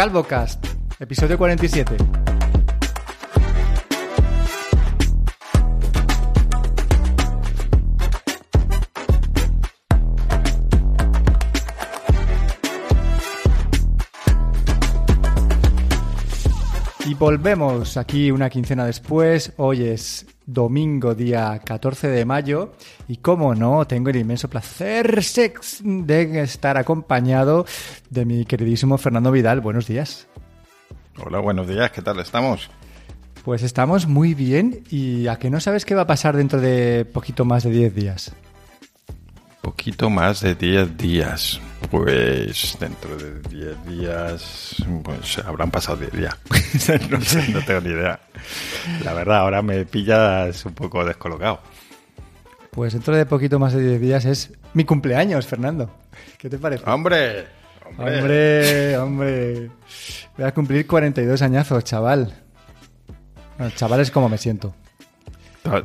CalvoCast, episodio 47. Y volvemos aquí una quincena después. Hoy es domingo, día 14 de mayo. Y como no, tengo el inmenso placer de estar acompañado de mi queridísimo Fernando Vidal. Buenos días. Hola, buenos días. ¿Qué tal estamos? Pues estamos muy bien. ¿Y a que no sabes qué va a pasar dentro de poquito más de 10 días? Poquito más de 10 días. Pues dentro de 10 días, pues habrán pasado 10 días. no sé, no tengo ni idea. La verdad, ahora me pillas un poco descolocado. Pues dentro de poquito más de 10 días es mi cumpleaños, Fernando. ¿Qué te parece? ¡Hombre! ¡Hombre! ¡Hombre! Voy a cumplir 42 añazos, chaval. Bueno, chaval es como me siento.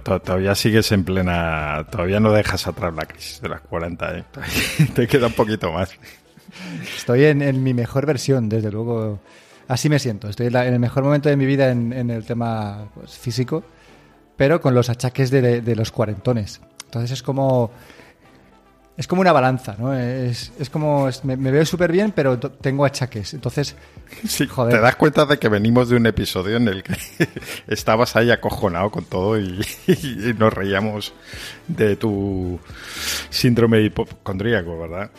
Todavía sigues en plena. Todavía no dejas atrás la crisis de las 40, ¿eh? Te queda un poquito más. Estoy en, mi mejor versión, desde luego. Así me siento. Estoy en, el mejor momento de mi vida en, el tema pues, físico, pero con los achaques de, de los cuarentones. Entonces es como es como una balanza, ¿no? Es, es como, me, veo súper bien, pero tengo achaques. Entonces, sí, joder. Te das cuenta de que venimos de un episodio en el que estabas ahí acojonado con todo y, nos reíamos de tu síndrome hipocondríaco, ¿verdad?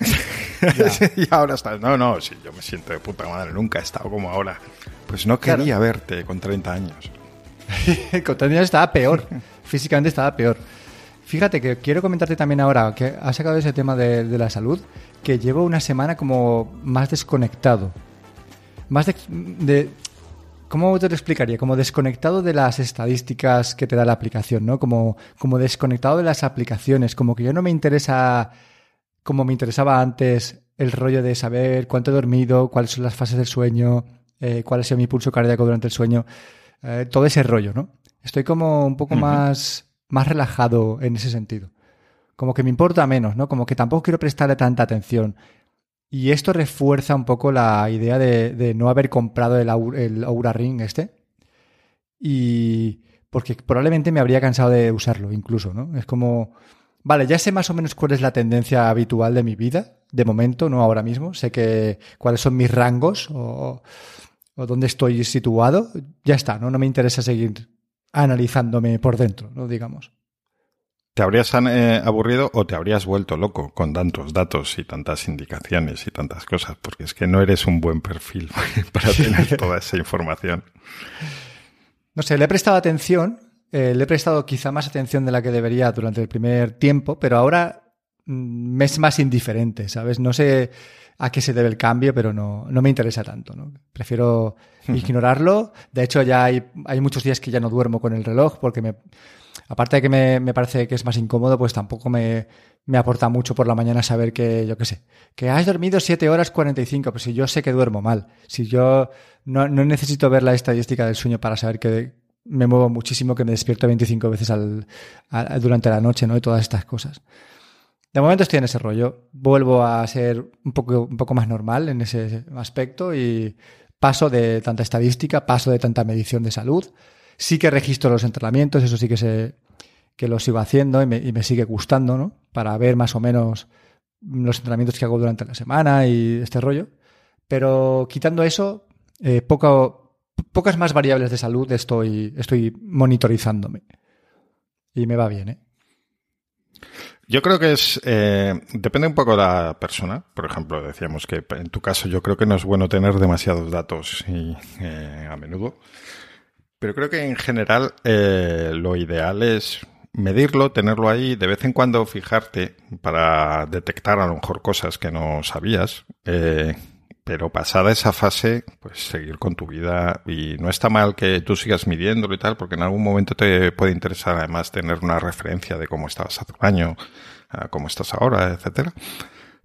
y ahora estás, no, no, sí, yo me siento de puta madre, nunca he estado como ahora. Pues no quería verte con 30 años. con 30 años estaba peor, físicamente estaba peor. Fíjate que quiero comentarte también ahora que has sacado ese tema de, la salud, que llevo una semana como más desconectado. Más de, ¿Cómo te lo explicaría? Como desconectado de las estadísticas que te da la aplicación, ¿no? Como, como desconectado de las aplicaciones, como que ya no me interesa como me interesaba antes el rollo de saber cuánto he dormido, cuáles son las fases del sueño, eh, cuál ha sido mi pulso cardíaco durante el sueño, eh, todo ese rollo, ¿no? Estoy como un poco más más relajado en ese sentido. Como que me importa menos, ¿no? Como que tampoco quiero prestarle tanta atención. Y esto refuerza un poco la idea de, no haber comprado el, Aura Ring este. Y porque probablemente me habría cansado de usarlo incluso, ¿no? Es como, vale, ya sé más o menos cuál es la tendencia habitual de mi vida, de momento, no ahora mismo. Sé que cuáles son mis rangos o, o dónde estoy situado. Ya está, ¿no? No me interesa seguir analizándome por dentro, ¿no? Digamos. ¿Te habrías eh, aburrido o te habrías vuelto loco con tantos datos y tantas indicaciones y tantas cosas? Porque es que no eres un buen perfil para tener toda esa información. No sé, le he prestado atención, eh, le he prestado quizá más atención de la que debería durante el primer tiempo, pero ahora mm, me es más indiferente, ¿sabes? No sé a qué se debe el cambio, pero no, no me interesa tanto. ¿no? Prefiero ignorarlo. De hecho, ya hay, hay muchos días que ya no duermo con el reloj porque me, aparte de que me, me parece que es más incómodo, pues tampoco me, me, aporta mucho por la mañana saber que, yo qué sé, que has dormido 7 horas 45, pues si yo sé que duermo mal, si yo no, no necesito ver la estadística del sueño para saber que me muevo muchísimo, que me despierto 25 veces al, durante la noche, ¿no? Y todas estas cosas. De momento estoy en ese rollo. Vuelvo a ser un poco, un poco más normal en ese aspecto y paso de tanta estadística, paso de tanta medición de salud. Sí que registro los entrenamientos, eso sí que, se, que lo sigo haciendo y me, sigue gustando, ¿no? Para ver más o menos los entrenamientos que hago durante la semana y este rollo. Pero quitando eso, eh, pocas más variables de salud estoy, estoy monitorizándome. Y me va bien, ¿eh? Yo creo que es, eh, depende un poco de la persona. Por ejemplo, decíamos que en tu caso yo creo que no es bueno tener demasiados datos y, eh, a menudo. Pero creo que en general eh, lo ideal es medirlo, tenerlo ahí, de vez en cuando fijarte para detectar a lo mejor cosas que no sabías. Pero pasada esa fase, pues seguir con tu vida y no está mal que tú sigas midiéndolo y tal, porque en algún momento te puede interesar además tener una referencia de cómo estabas hace un año, cómo estás ahora, etcétera.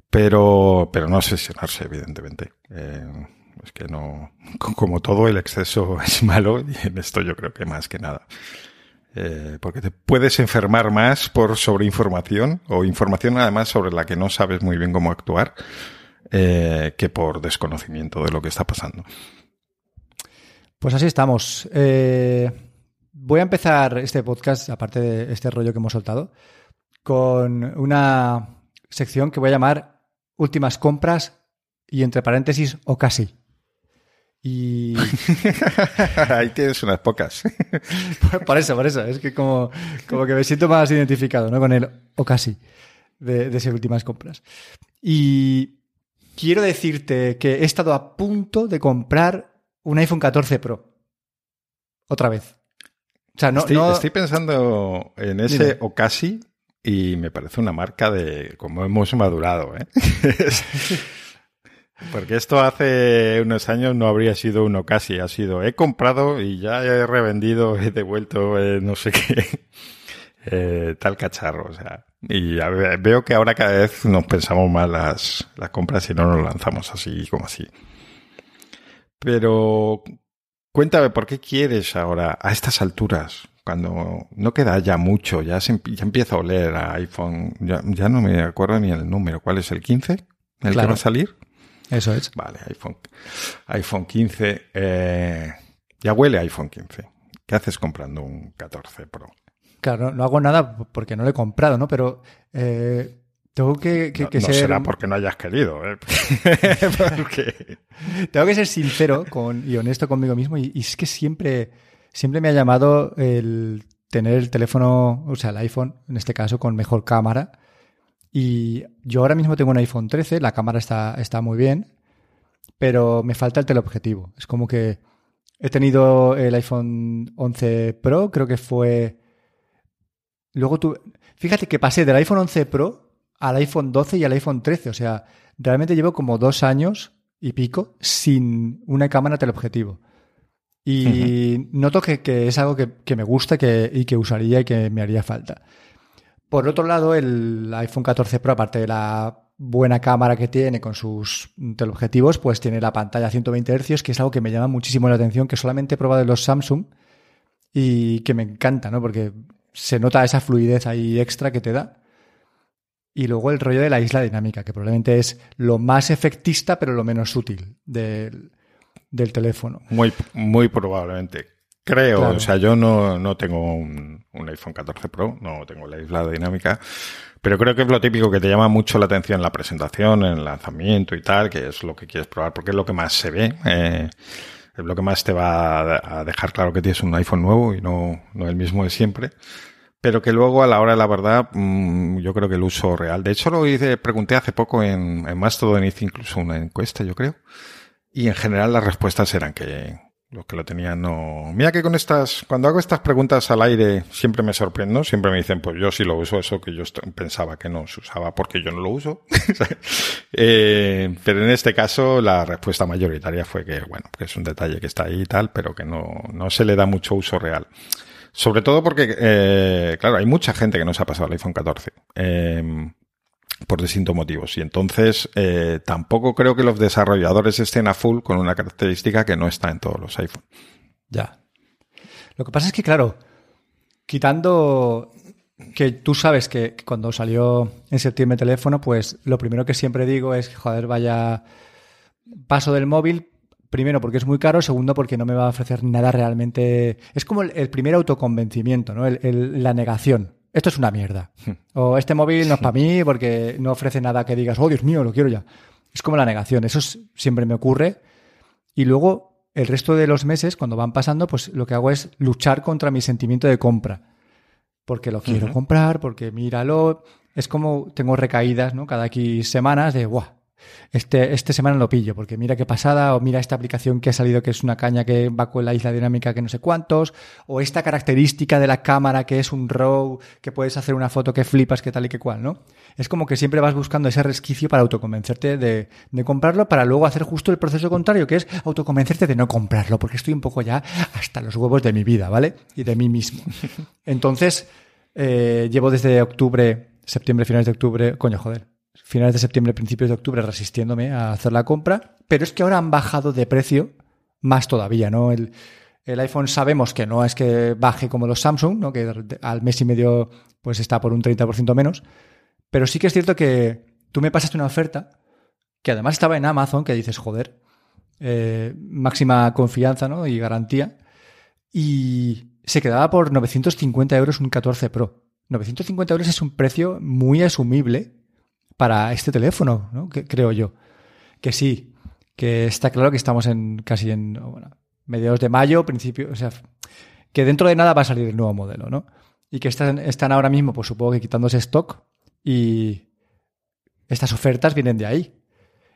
Pero, pero no obsesionarse, evidentemente. Eh, es que no, como todo el exceso es malo y en esto yo creo que más que nada. Eh, porque te puedes enfermar más por sobreinformación o información además sobre la que no sabes muy bien cómo actuar eh, que por desconocimiento de lo que está pasando. Pues así estamos. Eh, voy a empezar este podcast, aparte de este rollo que hemos soltado, con una sección que voy a llamar Últimas compras y entre paréntesis o casi. Y. Ahí tienes unas pocas. por eso, por eso. Es que como, como que me siento más identificado, ¿no? Con el o casi de, de esas últimas compras. Y quiero decirte que he estado a punto de comprar un iPhone 14 Pro. Otra vez. O sea, no, estoy, estoy pensando en ese o casi y me parece una marca de cómo hemos madurado, ¿eh? Porque esto hace unos años no habría sido uno casi, ha sido he comprado y ya he revendido, he devuelto eh, no sé qué, eh, tal cacharro. O sea, y veo que ahora cada vez nos pensamos más las, las compras y no nos lanzamos así como así. Pero cuéntame, ¿por qué quieres ahora, a estas alturas, cuando no queda ya mucho, ya, se, ya empieza a oler a iPhone, ya, ya, no me acuerdo ni el número, ¿cuál es el 15? ¿El que va a salir? Eso es. Vale, iPhone, iPhone 15. Eh, ya huele a iPhone 15. ¿Qué haces comprando un 14 Pro? Claro, no, hago nada porque no lo he comprado, ¿no? Pero eh, tengo que, que, no, no será porque no hayas querido, ¿eh? Tengo que ser sincero con, y honesto conmigo mismo y, y, es que siempre, siempre me ha llamado el tener el teléfono, o sea, el iPhone, en este caso, con mejor cámara y yo ahora mismo tengo un iPhone 13, la cámara está, está muy bien, pero me falta el teleobjetivo. Es como que he tenido el iPhone 11 Pro, creo que fue... Luego tú... Fíjate que pasé del iPhone 11 Pro al iPhone 12 y al iPhone 13. O sea, realmente llevo como dos años y pico sin una cámara teleobjetivo. Y uh -huh. noto que, que, es algo que, que me gusta que, y que usaría y que me haría falta. Por otro lado, el iPhone 14 Pro, aparte de la buena cámara que tiene con sus teleobjetivos, pues tiene la pantalla a 120 Hz, que es algo que me llama muchísimo la atención, que solamente he probado en los Samsung y que me encanta, ¿no? Porque se nota esa fluidez ahí extra que te da. Y luego el rollo de la isla dinámica, que probablemente es lo más efectista, pero lo menos útil del, del teléfono. Muy, muy probablemente. Creo, claro. o sea, yo no, no tengo un, un, iPhone 14 Pro, no tengo la isla dinámica, pero creo que es lo típico que te llama mucho la atención en la presentación, en el lanzamiento y tal, que es lo que quieres probar, porque es lo que más se ve. Eh, lo que más te va a dejar claro que tienes un iPhone nuevo y no, no el mismo de siempre. Pero que luego, a la hora de la verdad, mmm, yo creo que el uso real. De hecho, lo hice, pregunté hace poco en, en Mastodon, hice incluso una encuesta, yo creo. Y en general las respuestas eran que, los que lo tenían no. Mira que con estas, cuando hago estas preguntas al aire, siempre me sorprendo. Siempre me dicen, pues yo sí lo uso, eso que yo pensaba que no se usaba porque yo no lo uso. eh, pero en este caso, la respuesta mayoritaria fue que, bueno, que es un detalle que está ahí y tal, pero que no, no se le da mucho uso real. Sobre todo porque, eh, claro, hay mucha gente que no se ha pasado al iPhone 14. Eh, por distintos motivos. Y entonces eh, tampoco creo que los desarrolladores estén a full con una característica que no está en todos los iPhone. Ya. Lo que pasa es que, claro, quitando que tú sabes que cuando salió en septiembre el teléfono, pues lo primero que siempre digo es, joder, vaya paso del móvil. Primero, porque es muy caro. Segundo, porque no me va a ofrecer nada realmente. Es como el, primer autoconvencimiento, ¿no? La negación esto es una mierda. O este móvil no es para mí porque no ofrece nada que digas, oh Dios mío, lo quiero ya. Es como la negación. Eso siempre me ocurre. Y luego, el resto de los meses, cuando van pasando, pues lo que hago es luchar contra mi sentimiento de compra. Porque lo quiero uh -huh. comprar, porque míralo. Es como tengo recaídas, ¿no? Cada X semanas de, ¡guau! Este, este semana lo pillo, porque mira qué pasada, o mira esta aplicación que ha salido que es una caña que va con la isla dinámica que no sé cuántos, o esta característica de la cámara que es un RAW, que puedes hacer una foto que flipas, que tal y que cual, ¿no? Es como que siempre vas buscando ese resquicio para autoconvencerte de, de comprarlo, para luego hacer justo el proceso contrario, que es autoconvencerte de no comprarlo, porque estoy un poco ya hasta los huevos de mi vida, ¿vale? Y de mí mismo. Entonces, eh, llevo desde octubre, septiembre, finales de octubre, coño, joder, finales de septiembre, principios de octubre, resistiéndome a hacer la compra, pero es que ahora han bajado de precio más todavía, ¿no? El, iPhone sabemos que no es que baje como los Samsung, ¿no? Que al mes y medio pues está por un 30% menos, pero sí que es cierto que tú me pasaste una oferta que además estaba en Amazon, que dices, joder, eh, máxima confianza ¿no? y garantía, y se quedaba por 950 euros un 14 Pro. 950 euros es un precio muy asumible para este teléfono, ¿no? que, creo yo. Que sí, que está claro que estamos en casi en bueno, mediados de mayo, principio, o sea, que dentro de nada va a salir el nuevo modelo, ¿no? Y que están, están ahora mismo, pues supongo que quitándose stock y estas ofertas vienen de ahí.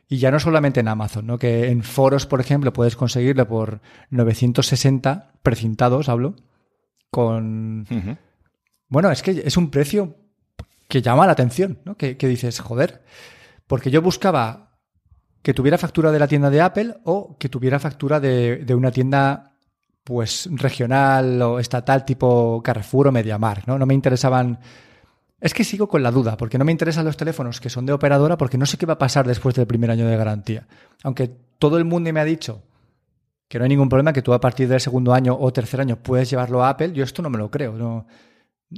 Y ya no solamente en Amazon, ¿no? Que en foros, por ejemplo, puedes conseguirlo por 960 precintados, hablo, con... Bueno, es que es un precio que llama la atención, ¿no? Que, dices, joder, porque yo buscaba que tuviera factura de la tienda de Apple o que tuviera factura de, de una tienda pues regional o estatal tipo Carrefour o MediaMarkt, ¿no? No me interesaban... Es que sigo con la duda, porque no me interesan los teléfonos que son de operadora, porque no sé qué va a pasar después del primer año de garantía. Aunque todo el mundo me ha dicho que no hay ningún problema, que tú a partir del segundo año o tercer año puedes llevarlo a Apple, yo esto no me lo creo. No,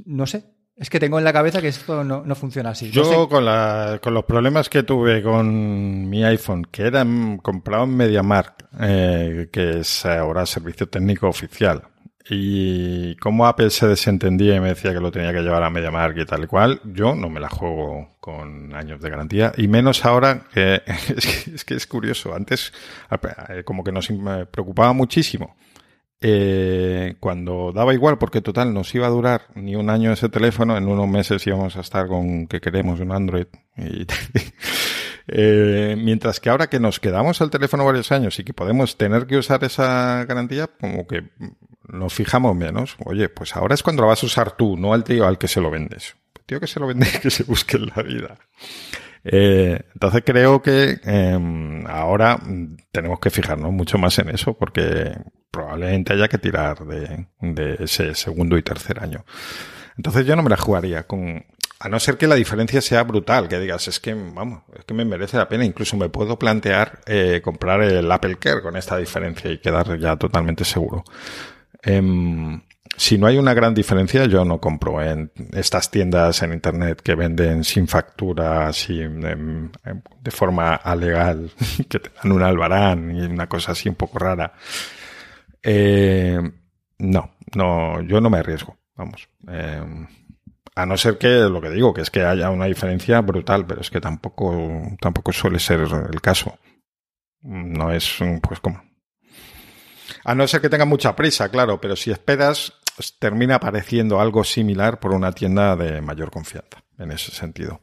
no sé, es que tengo en la cabeza que esto no, no funciona así. Yo con, la, con los problemas que tuve con mi iPhone, que era comprado en MediaMarkt, eh, que es ahora servicio técnico oficial, y como Apple se desentendía y me decía que lo tenía que llevar a MediaMarkt y tal y cual, yo no me la juego con años de garantía, y menos ahora que es que es, que es curioso. Antes eh, como que nos preocupaba muchísimo eh, cuando daba igual, porque total nos iba a durar ni un año ese teléfono, en unos meses íbamos a estar con que queremos un Android. Eh, mientras que ahora que nos quedamos al teléfono varios años y que podemos tener que usar esa garantía, como que nos fijamos menos. Oye, pues ahora es cuando lo vas a usar tú, no al tío al que se lo vendes. El tío que se lo vende, que se busque en la vida. Eh, entonces creo que eh, ahora tenemos que fijarnos mucho más en eso porque probablemente haya que tirar de, ese segundo y tercer año. Entonces yo no me la jugaría con... A no ser que la diferencia sea brutal, que digas, es que, vamos, es que me merece la pena, incluso me puedo plantear eh, comprar el Apple Care con esta diferencia y quedar ya totalmente seguro. Eh, si no hay una gran diferencia, yo no compro en estas tiendas en internet que venden sin factura, sin, em, em, de forma alegal, que te dan un albarán y una cosa así un poco rara. Eh, no, no, yo no me arriesgo, vamos. Eh, a no ser que lo que digo, que es que haya una diferencia brutal, pero es que tampoco, tampoco suele ser el caso. No es, pues como. A no ser que tenga mucha prisa, claro, pero si esperas, termina apareciendo algo similar por una tienda de mayor confianza, en ese sentido.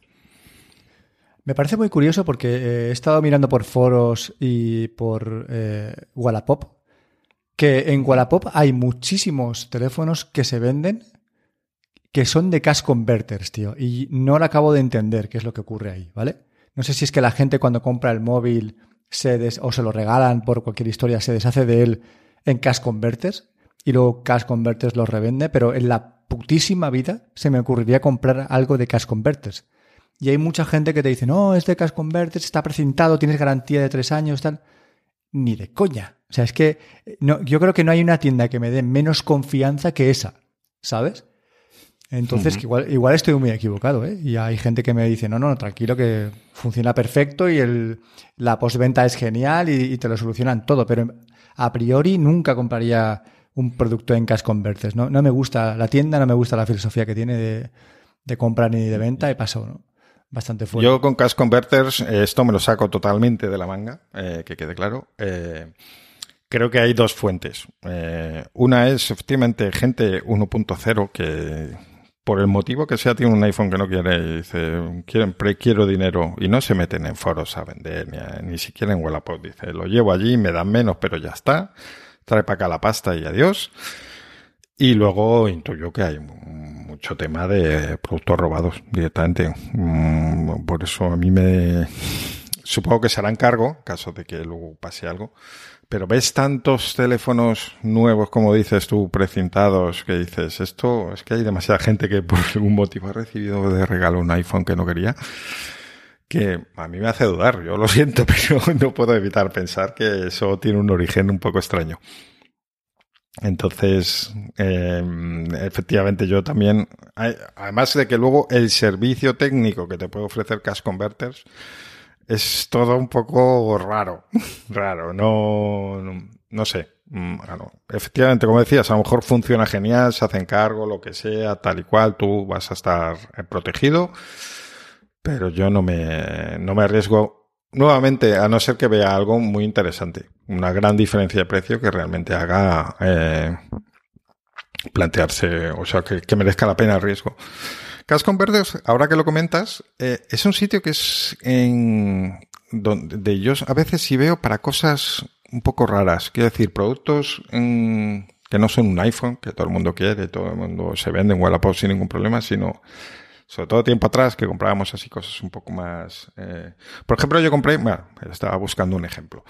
Me parece muy curioso porque eh, he estado mirando por foros y por eh, Wallapop que en Wallapop hay muchísimos teléfonos que se venden que son de cash converters, tío. Y no lo acabo de entender qué es lo que ocurre ahí, ¿vale? No sé si es que la gente cuando compra el móvil se des o se lo regalan por cualquier historia, se deshace de él en cash converters y luego Cash Converters los revende, pero en la putísima vida se me ocurriría comprar algo de Cash Converters. Y hay mucha gente que te dice, no, es de Cash Converters, está precintado, tienes garantía de tres años, tal. Ni de coña. O sea, es que no, yo creo que no hay una tienda que me dé menos confianza que esa, ¿sabes? Entonces, igual, igual estoy muy equivocado, ¿eh? Y hay gente que me dice, no, no, tranquilo, que funciona perfecto y el, la postventa es genial y, y te lo solucionan todo, pero a priori nunca compraría un producto en cash converters. ¿no? no me gusta la tienda, no me gusta la filosofía que tiene de, de compra ni de venta y pasó ¿no? bastante fuerte. Yo con cash converters eh, esto me lo saco totalmente de la manga, eh, que quede claro. Eh, creo que hay dos fuentes. Eh, una es efectivamente gente 1.0 que por el motivo que sea tiene un iPhone que no quiere y dice quieren quiero dinero y no se meten en foros a vender ni, ni siquiera en Wallapop dice lo llevo allí me dan menos pero ya está trae para acá la pasta y adiós. Y luego intuyo que hay mucho tema de productos robados directamente. Mm, por eso a mí me... Supongo que se harán cargo, en caso de que luego pase algo. Pero ves tantos teléfonos nuevos, como dices tú, precintados, que dices, esto es que hay demasiada gente que por algún motivo ha recibido de regalo un iPhone que no quería que a mí me hace dudar, yo lo siento, pero no puedo evitar pensar que eso tiene un origen un poco extraño. Entonces, eh, efectivamente, yo también, además de que luego el servicio técnico que te puede ofrecer Cash Converters, es todo un poco raro, raro, no, no, sé. Mm, bueno, efectivamente, como decías, a lo mejor funciona genial, se hacen cargo, lo que sea, tal y cual, tú vas a estar eh, protegido, pero yo no me, no me arriesgo nuevamente, a no ser que vea algo muy interesante, una gran diferencia de precio que realmente haga eh, plantearse, o sea, que merezca la pena el riesgo. Cash Converters, ahora que lo comentas, eh, es un sitio que es en donde yo a veces sí veo para cosas un poco raras. Quiero decir, productos que no son un iPhone, que todo el mundo quiere, todo el mundo se vende en Wallapop sin ningún problema, sino sobre todo tiempo atrás que comprábamos así cosas un poco más... Eh, por ejemplo, yo compré, bueno, estaba buscando un ejemplo.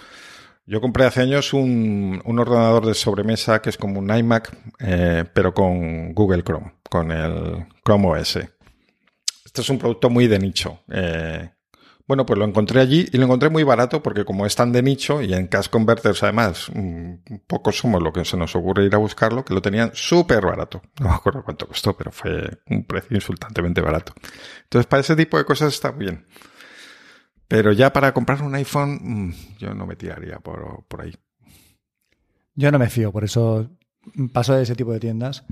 Yo compré hace años un, ordenador de sobremesa que es como un iMac, eh, pero con Google Chrome, con el Chrome OS. Este es un producto muy de nicho. Eh, bueno, pues lo encontré allí y lo encontré muy barato porque como es tan de nicho y en Cash Converters además, un poco somos lo que se nos ocurre ir a buscarlo, que lo tenían súper barato. No me acuerdo cuánto costó, pero fue un precio insultantemente barato. Entonces, para ese tipo de cosas está bien. Pero ya para comprar un iPhone, mm, yo no me tiraría por, ahí. Yo no me fío, por eso paso de ese tipo de tiendas.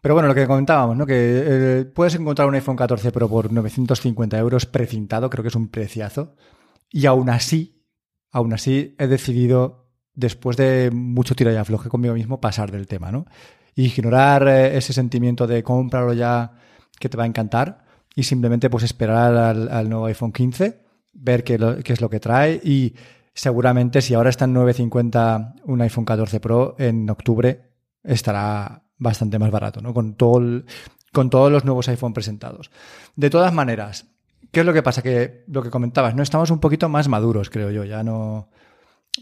Pero bueno, lo que comentábamos, ¿no? Que eh, puedes encontrar un iPhone 14 Pro por 950 euros precintado, creo que es un preciazo. Y aún así, aún así he decidido, después de mucho tira y afloje conmigo mismo, pasar del tema, ¿no? Ignorar eh, ese sentimiento de cómpralo ya que te va a encantar y simplemente pues esperar al, al nuevo iPhone 15 ver qué, es lo que trae y seguramente si ahora está en 950 un iPhone 14 Pro, en octubre estará bastante más barato, ¿no? Con, todo con todos los nuevos iPhone presentados. De todas maneras, ¿qué es lo que pasa? Que lo que comentabas, ¿no? Estamos un poquito más maduros, creo yo. Ya no,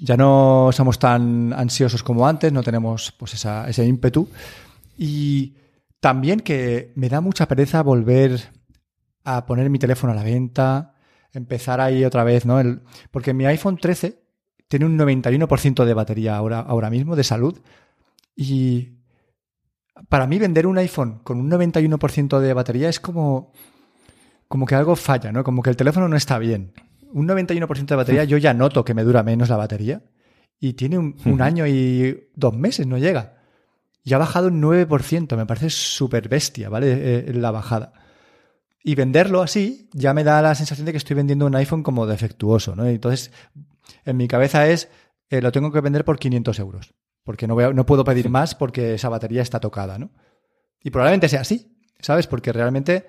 ya no somos tan ansiosos como antes, no tenemos pues ese ímpetu. Y también que me da mucha pereza volver a poner mi teléfono a la venta, empezar ahí otra vez, ¿no? El, porque mi iPhone 13 tiene un 91% de batería ahora, ahora mismo, de salud. Y para mí vender un iPhone con un 91% de batería es como, como que algo falla, ¿no? Como que el teléfono no está bien. Un 91% de batería, yo ya noto que me dura menos la batería. Y tiene un, año y dos meses, no llega. Y ha bajado un 9%, me parece súper bestia, ¿vale? Eh, la bajada. Y venderlo así ya me da la sensación de que estoy vendiendo un iPhone como defectuoso, ¿no? Entonces, en mi cabeza es, eh, lo tengo que vender por 500 euros, porque no, voy no puedo pedir más porque esa batería está tocada, ¿no? Y probablemente sea así, ¿sabes? Porque realmente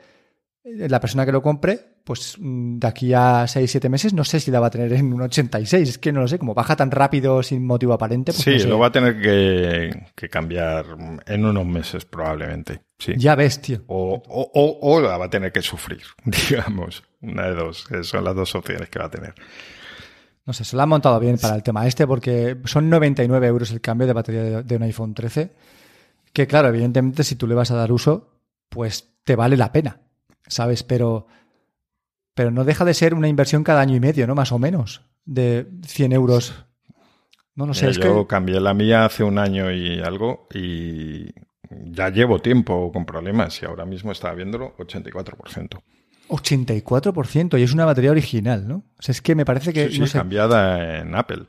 eh, la persona que lo compre, pues mm, de aquí a 6, 7 meses, no sé si la va a tener en un 86. Es que no lo sé, como baja tan rápido sin motivo aparente. Pues sí, lo va a tener que, cambiar en unos meses probablemente. Sí. Ya ves, tío. O, o, o, la va a tener que sufrir, digamos. Una de dos. son las dos opciones que va a tener. No sé, se lo han montado bien para el tema este porque son 99 euros el cambio de batería de un iPhone 13. Que claro, evidentemente si tú le vas a dar uso, pues te vale la pena ¿sabes? Pero, pero no deja de ser una inversión cada año y medio, ¿no? Más o menos, de 100 euros. No lo sé. yo cambié la mía hace un año y algo y ya llevo tiempo con problemas y ahora mismo estaba viéndolo 84%. 84% y es una batería original, ¿no? O sea, es que me parece que... Sí, cambiada en Apple.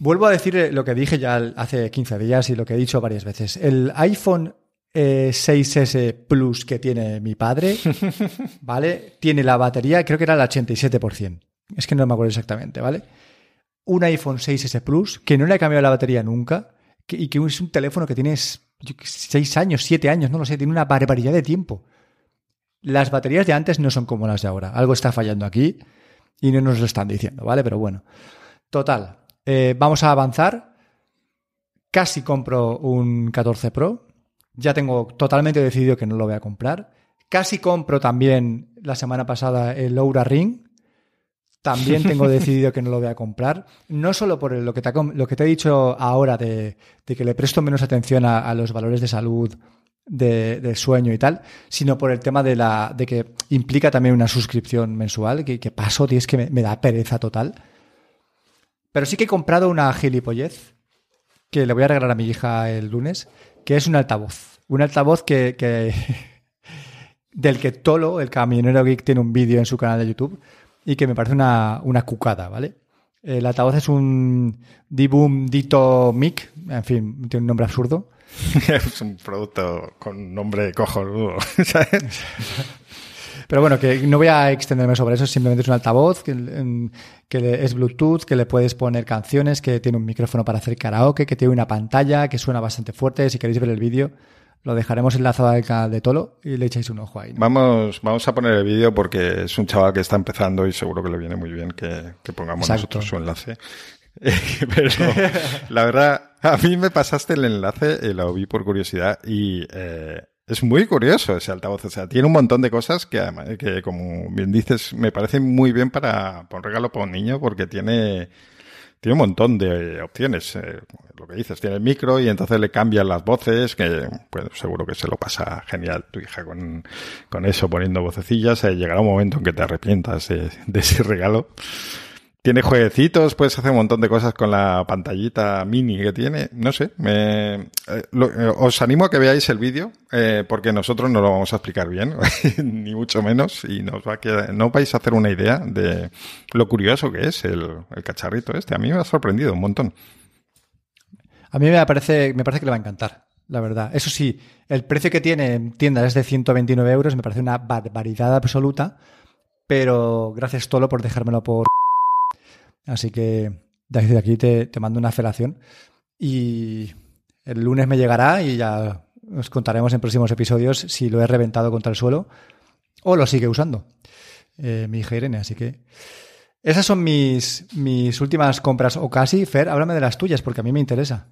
Vuelvo a decir lo que dije ya hace 15 días y lo que he dicho varias veces. El iPhone 6S eh, Plus que tiene mi padre, ¿vale? Tiene la batería, creo que era el 87%. Es que no me acuerdo exactamente, ¿vale? Un iPhone 6S Plus que no le ha cambiado la batería nunca y que es un teléfono que tiene 6 años, 7 años, no lo sé, tiene una barbaridad de tiempo. Las baterías de antes no son como las de ahora. Algo está fallando aquí y no nos lo están diciendo, ¿vale? Pero bueno. Total. Eh, vamos a avanzar. Casi compro un 14 Pro. Ya tengo totalmente decidido que no lo voy a comprar. Casi compro también la semana pasada el Laura Ring. También tengo decidido que no lo voy a comprar. No solo por lo que te, lo que te he dicho ahora de, que le presto menos atención a, los valores de salud, de, sueño y tal, sino por el tema de, la, de que implica también una suscripción mensual, que, que paso, tío, es que me, me, da pereza total. Pero sí que he comprado una gilipollez que le voy a regalar a mi hija el lunes, que es un altavoz. Un altavoz que, del que Tolo, el camionero geek, tiene un vídeo en su canal de YouTube. Y que me parece una, una cucada, ¿vale? El altavoz es un D-Boom Dito Mic, en fin, tiene un nombre absurdo. es un producto con nombre cojonudo. Pero bueno, que no voy a extenderme sobre eso, simplemente es un altavoz que, que, es Bluetooth, que le puedes poner canciones, que tiene un micrófono para hacer karaoke, que tiene una pantalla, que suena bastante fuerte. Si queréis ver el vídeo, lo dejaremos enlazado al canal de Tolo y le echáis un ojo ahí. Vamos, vamos a poner el vídeo porque es un chaval que está empezando y seguro que le viene muy bien que, pongamos nosotros su enlace. Pero la verdad, a mí me pasaste el enlace y lo vi por curiosidad y eh, es muy curioso ese altavoz. O sea, tiene un montón de cosas que, que como bien dices, me parecen muy bien para, un regalo para un niño porque tiene, tiene un montón de opciones. Eh, lo que dices, tiene el micro y entonces le cambian las voces, que pues, seguro que se lo pasa genial tu hija con, con eso, poniendo vocecillas. Eh, llegará un momento en que te arrepientas de ese regalo. Tiene jueguecitos, puedes hacer un montón de cosas con la pantallita mini que tiene. No sé, eh, eh, os animo a que veáis el vídeo, eh, porque nosotros no lo vamos a explicar bien, ni mucho menos, y nos va no vais a hacer una idea de lo curioso que es el, el cacharrito este. A mí me ha sorprendido un montón. A mí me parece, me parece que le va a encantar, la verdad. Eso sí, el precio que tiene en tiendas es de 129 euros, me parece una barbaridad absoluta, pero gracias Tolo por dejármelo por Así que desde aquí te, mando una felación y el lunes me llegará y ya os contaremos en próximos episodios si lo he reventado contra el suelo o lo sigue usando eh, mi hija Irene. Así que esas son mis, mis últimas compras o casi. Fer, háblame de las tuyas porque a mí me interesa.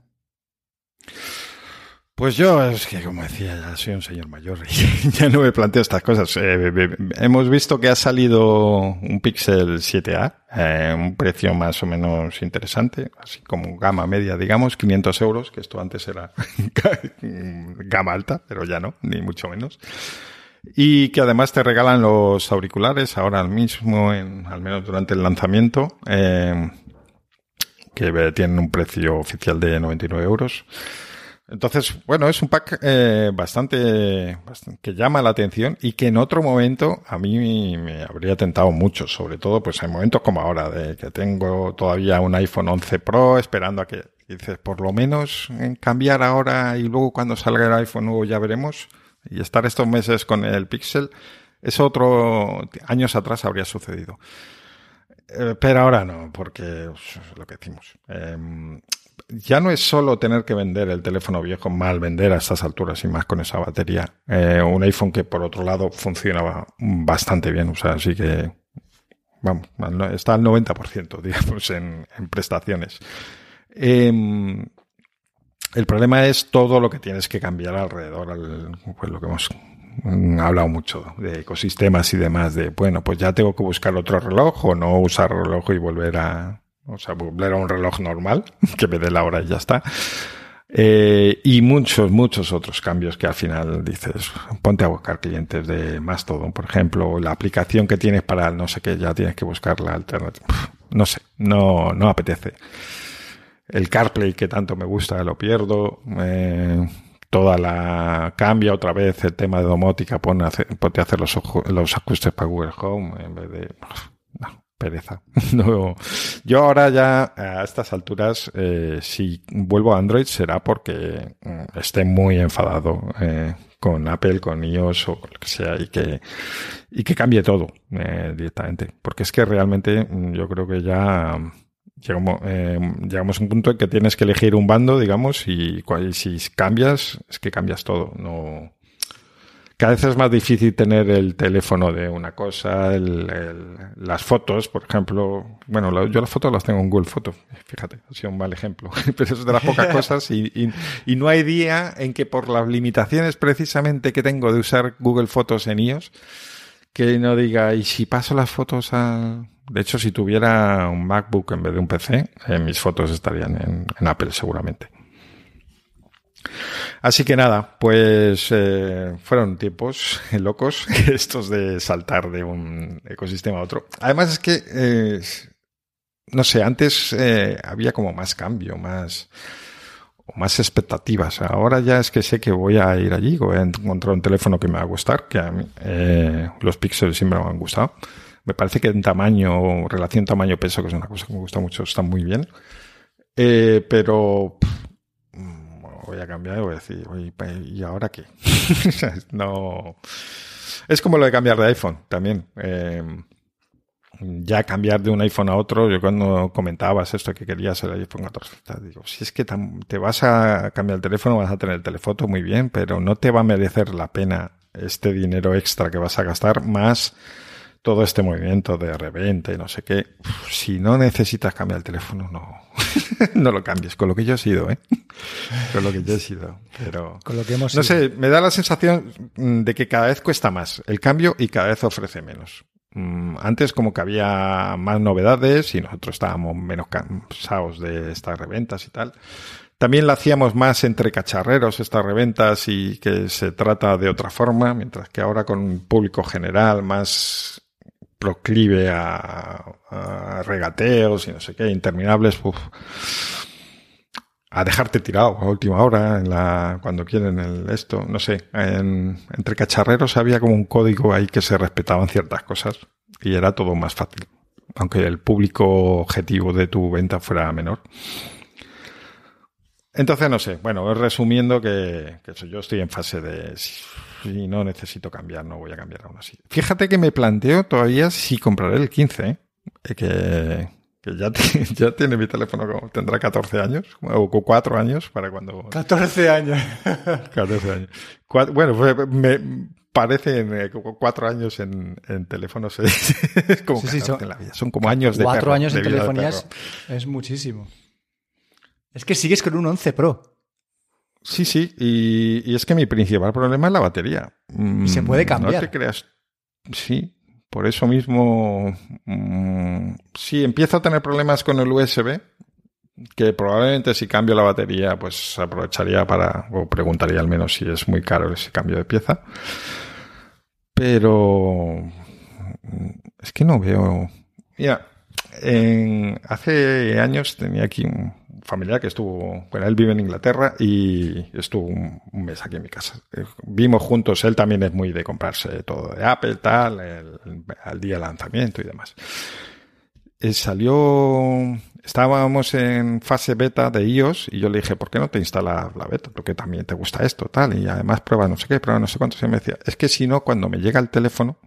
Pues yo, es que como decía, ya soy un señor mayor y ya no me planteo estas cosas. Eh, hemos visto que ha salido un Pixel 7A, eh, un precio más o menos interesante, así como gama media, digamos, 500 euros, que esto antes era gama alta, pero ya no, ni mucho menos. Y que además te regalan los auriculares ahora mismo, al menos durante el lanzamiento, eh, que tienen un precio oficial de 99 euros. Entonces, bueno, es un pack eh, bastante, que llama la atención y que en otro momento a mí me habría tentado mucho, sobre todo pues en momentos como ahora, de que tengo todavía un iPhone 11 Pro esperando a que dices, por lo menos en cambiar ahora y luego cuando salga el iPhone nuevo ya veremos y estar estos meses con el Pixel, es otro años atrás habría sucedido. Eh, pero ahora no, porque pues, es lo que decimos. Em, ya no es solo tener que vender el teléfono viejo, mal vender a estas alturas y más con esa batería. Eh, un iPhone que por otro lado funcionaba bastante bien, o sea, así que, vamos, está al 90%, digamos, en, prestaciones. Em, el problema es todo lo que tienes que cambiar alrededor, al, pues lo que hemos hablado mucho de ecosistemas y demás, de, bueno, pues ya tengo que buscar otro reloj o no usar reloj y volver a, o sea, volver a un reloj normal, que me dé la hora y ya está. Eh, y muchos, muchos otros cambios que al final dices, ponte a buscar clientes de más todo. Por ejemplo, la aplicación que tienes para no sé qué, ya tienes que buscar la alternativa. No sé, no, no apetece. El CarPlay que tanto me gusta, lo pierdo. Eh, toda la cambia otra vez el tema de domótica, ponte a hacer los, los ajustes para Google Home en vez de pereza. no, yo ahora ya a estas alturas, eh, si vuelvo a Android será porque mm, esté muy enfadado eh, con Apple, con iOS o lo que sea y que, y que cambie todo eh, directamente. Porque es que realmente mm, yo creo que ya llegamos, llegamos a un punto en que tienes que elegir un bando, digamos, y, y si cambias, es que cambias todo. No, cada vez es más difícil tener el teléfono de una cosa, el, las fotos, por ejemplo. Bueno, yo las fotos las tengo en Google Foto, fíjate, ha sido un mal ejemplo, pero es de las pocas cosas y, y, no hay día en que por las limitaciones precisamente que tengo de usar Google Fotos en iOS, que no diga, y si paso las fotos a... De hecho, si tuviera un MacBook en vez de un PC, eh, mis fotos estarían en, en Apple seguramente. Así que nada, pues eh, fueron tiempos locos estos de saltar de un ecosistema a otro. Además es que, eh, no sé, antes eh, había como más cambio, más más expectativas. Ahora ya es que sé que voy a ir allí, voy a encontrar un teléfono que me va a gustar, que a mí los Pixels siempre me han gustado Me parece que en tamaño, relación tamaño-peso, que es una cosa que me gusta mucho, está muy bien. Pero voy a cambiar y voy a decir, ¿y ahora qué? no. Es como lo de cambiar de iPhone también. Eh, ya cambiar de un iPhone a otro, yo cuando comentabas esto que querías el iPhone 14, digo, si es que te vas a cambiar el teléfono, vas a tener el telefoto muy bien, pero no te va a merecer la pena este dinero extra que vas a gastar más todo este movimiento de reventa y no sé qué. Si no necesitas cambiar el teléfono, no, no lo cambies. Con lo que yo he sido, ¿eh? Con lo que yo he sido. Pero, Con lo que hemos no sé, me da la sensación de que cada vez cuesta más el cambio y cada vez ofrece menos. Mm, antes como que había más novedades y nosotros estábamos menos cansados de estas reventas y tal. También la hacíamos más entre cacharreros estas reventas y que se trata de otra forma, mientras que ahora con un público general más proclive a, regateos y no sé qué, interminables, a dejarte tirado a última hora en la, cuando quieren el esto, no sé, entre cacharreros había como un código ahí que se respetaban ciertas cosas y era todo más fácil, aunque el público objetivo de tu venta fuera menor. Entonces, no sé, bueno, resumiendo que, que yo estoy en fase de si no necesito cambiar, no voy a cambiar aún así. Fíjate que me planteo todavía si compraré el 15, ¿eh? que, que ya, ya tiene mi teléfono, tendrá 14 años, o 4 años para cuando... 14 años. 14 años. bueno, me parece 4 años en, en teléfonos es como sí, son, en la vida. Son como años de 4 años en telefonías es muchísimo. Es que sigues con un 11 Pro. Sí, sí, y, es que mi principal problema es la batería. Y se puede cambiar. No te creas. Sí, por eso mismo. Mm, sí, empiezo a tener problemas con el USB, que probablemente si cambio la batería, pues aprovecharía para, o preguntaría al menos si es muy caro ese cambio de pieza. Pero mm, es que no veo. Mira, hace años tenía aquí un familiar que estuvo, bueno, él vive en Inglaterra y estuvo un, mes aquí en mi casa. Eh, vimos juntos, él también es muy de comprarse todo de Apple, tal, al día lanzamiento y demás. Eh, salió, estábamos en fase beta de iOS y yo le dije, ¿por qué no te instalas la beta? Porque también te gusta esto, tal, y además prueba no sé qué, prueba no sé cuánto. Y me decía, es que si no, cuando me llega el teléfono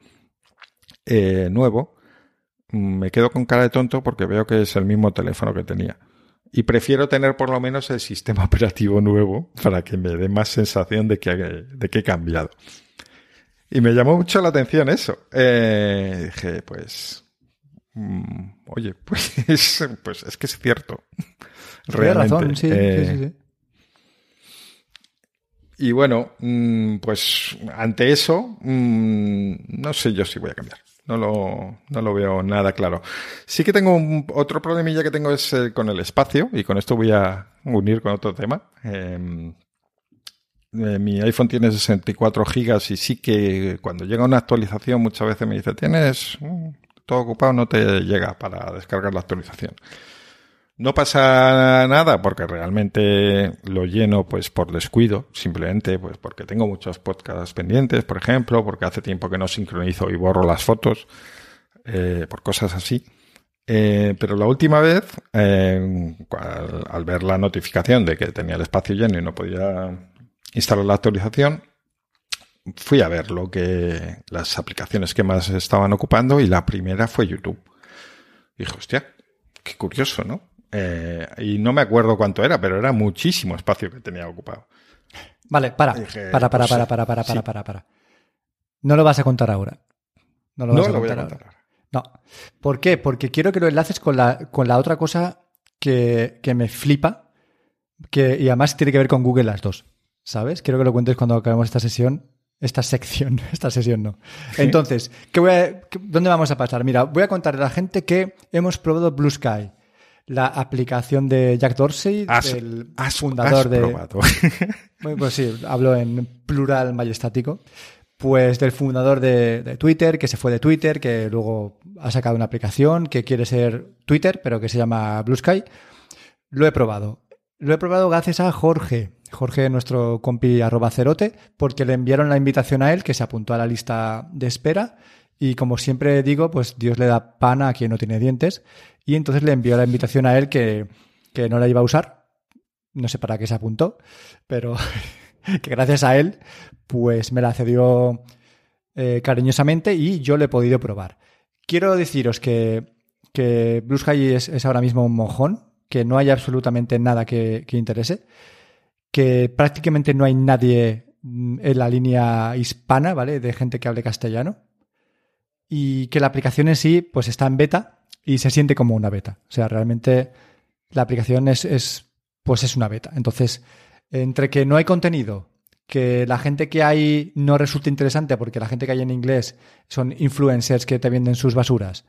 eh, nuevo, me quedo con cara de tonto porque veo que es el mismo teléfono que tenía. Y prefiero tener por lo menos el sistema operativo nuevo para que me dé más sensación de que, de que he cambiado. Y me llamó mucho la atención eso. Eh, dije, pues, mm, oye, pues, pues es que es cierto. Realmente. razón, sí, sí, eh, sí. Y bueno, mm, pues ante eso, mm, no sé yo si voy a cambiar. No lo, no lo veo nada claro. Sí que tengo un, otro problemilla que tengo es eh, con el espacio, y con esto voy a unir con otro tema. Em, eh, mi iPhone tiene 64 gigas y sí que cuando llega una actualización muchas veces me dice, tienes mm, todo ocupado, no te llega para descargar la actualización. No pasa nada porque realmente lo lleno pues por descuido, simplemente pues porque tengo muchos podcasts pendientes, por ejemplo, porque hace tiempo que no sincronizo y borro las fotos, eh, por cosas así. Eh, pero la última vez, eh, al, ver la notificación de que tenía el espacio lleno y no podía instalar la actualización, fui a ver lo que las aplicaciones que más estaban ocupando y la primera fue YouTube. dije, hostia, qué curioso, ¿no? Eh, y no me acuerdo cuánto era, pero era muchísimo espacio que tenía ocupado. Vale, para, para, para, para, para, para, para, para, para. No lo vas a contar ahora. No lo, vas a voy a contar ahora. No. ¿Por qué? Porque quiero que lo enlaces con la, con la otra cosa que, que me flipa que, y además tiene que ver con Google las dos. ¿Sabes? Quiero que lo cuentes cuando acabemos esta sesión. Esta sección, esta sesión no. Entonces, ¿qué voy ¿dónde vamos a pasar? Mira, voy a contarle a la gente que hemos probado Blue Sky la aplicación de Jack Dorsey, el fundador de. pues sí, hablo en plural majestático. Pues del fundador de, Twitter, que se fue de Twitter, que luego ha sacado una aplicación que quiere ser Twitter, pero que se llama Blue Sky. Lo he probado. Lo he probado gracias a Jorge. Jorge, nuestro compi arroba cerote, porque le enviaron la invitación a él, que se apuntó a la lista de espera Y como siempre digo, pues Dios le da pan a quien no tiene dientes. Y entonces le envió la invitación a él que, que no la iba a usar. No sé para qué se apuntó, pero que gracias a él, pues me la cedió eh, cariñosamente y yo lo he podido probar. Quiero deciros que, que Blue Sky es, ahora mismo un mojón, que no hay absolutamente nada que, que interese, que prácticamente no hay nadie mm, en la línea hispana, ¿vale? De gente que hable castellano. Y que la aplicación en sí, pues está en beta y se siente como una beta. O sea, realmente la aplicación es, es pues es una beta. Entonces, entre que no hay contenido, que la gente que hay no resulta interesante porque la gente que hay en inglés son influencers que te venden sus basuras,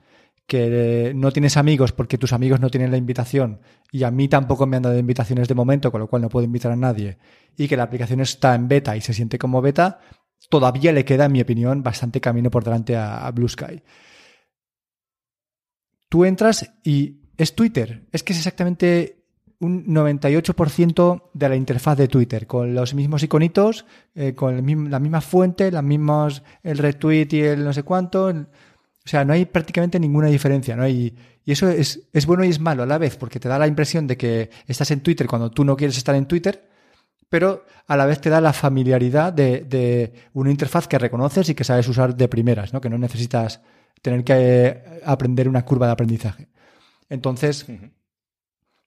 que no tienes amigos porque tus amigos no tienen la invitación y a mí tampoco me han dado invitaciones de momento, con lo cual no puedo invitar a nadie, y que la aplicación está en beta y se siente como beta, todavía le queda, en mi opinión, bastante camino por delante a, Blue Sky. Tú entras y es Twitter, es que es exactamente un 98% de la interfaz de Twitter, con los mismos iconitos, eh, con la misma fuente, las mismos, el retweet y el no sé cuánto. o sea, no hay prácticamente ninguna diferencia, ¿no? Y, y eso es, es, bueno y es malo a la vez, porque te da la impresión de que estás en Twitter cuando tú no quieres estar en Twitter, pero a la vez te da la familiaridad de, de una interfaz que reconoces y que sabes usar de primeras, ¿no? Que no necesitas tener que eh, aprender una curva de aprendizaje. Entonces,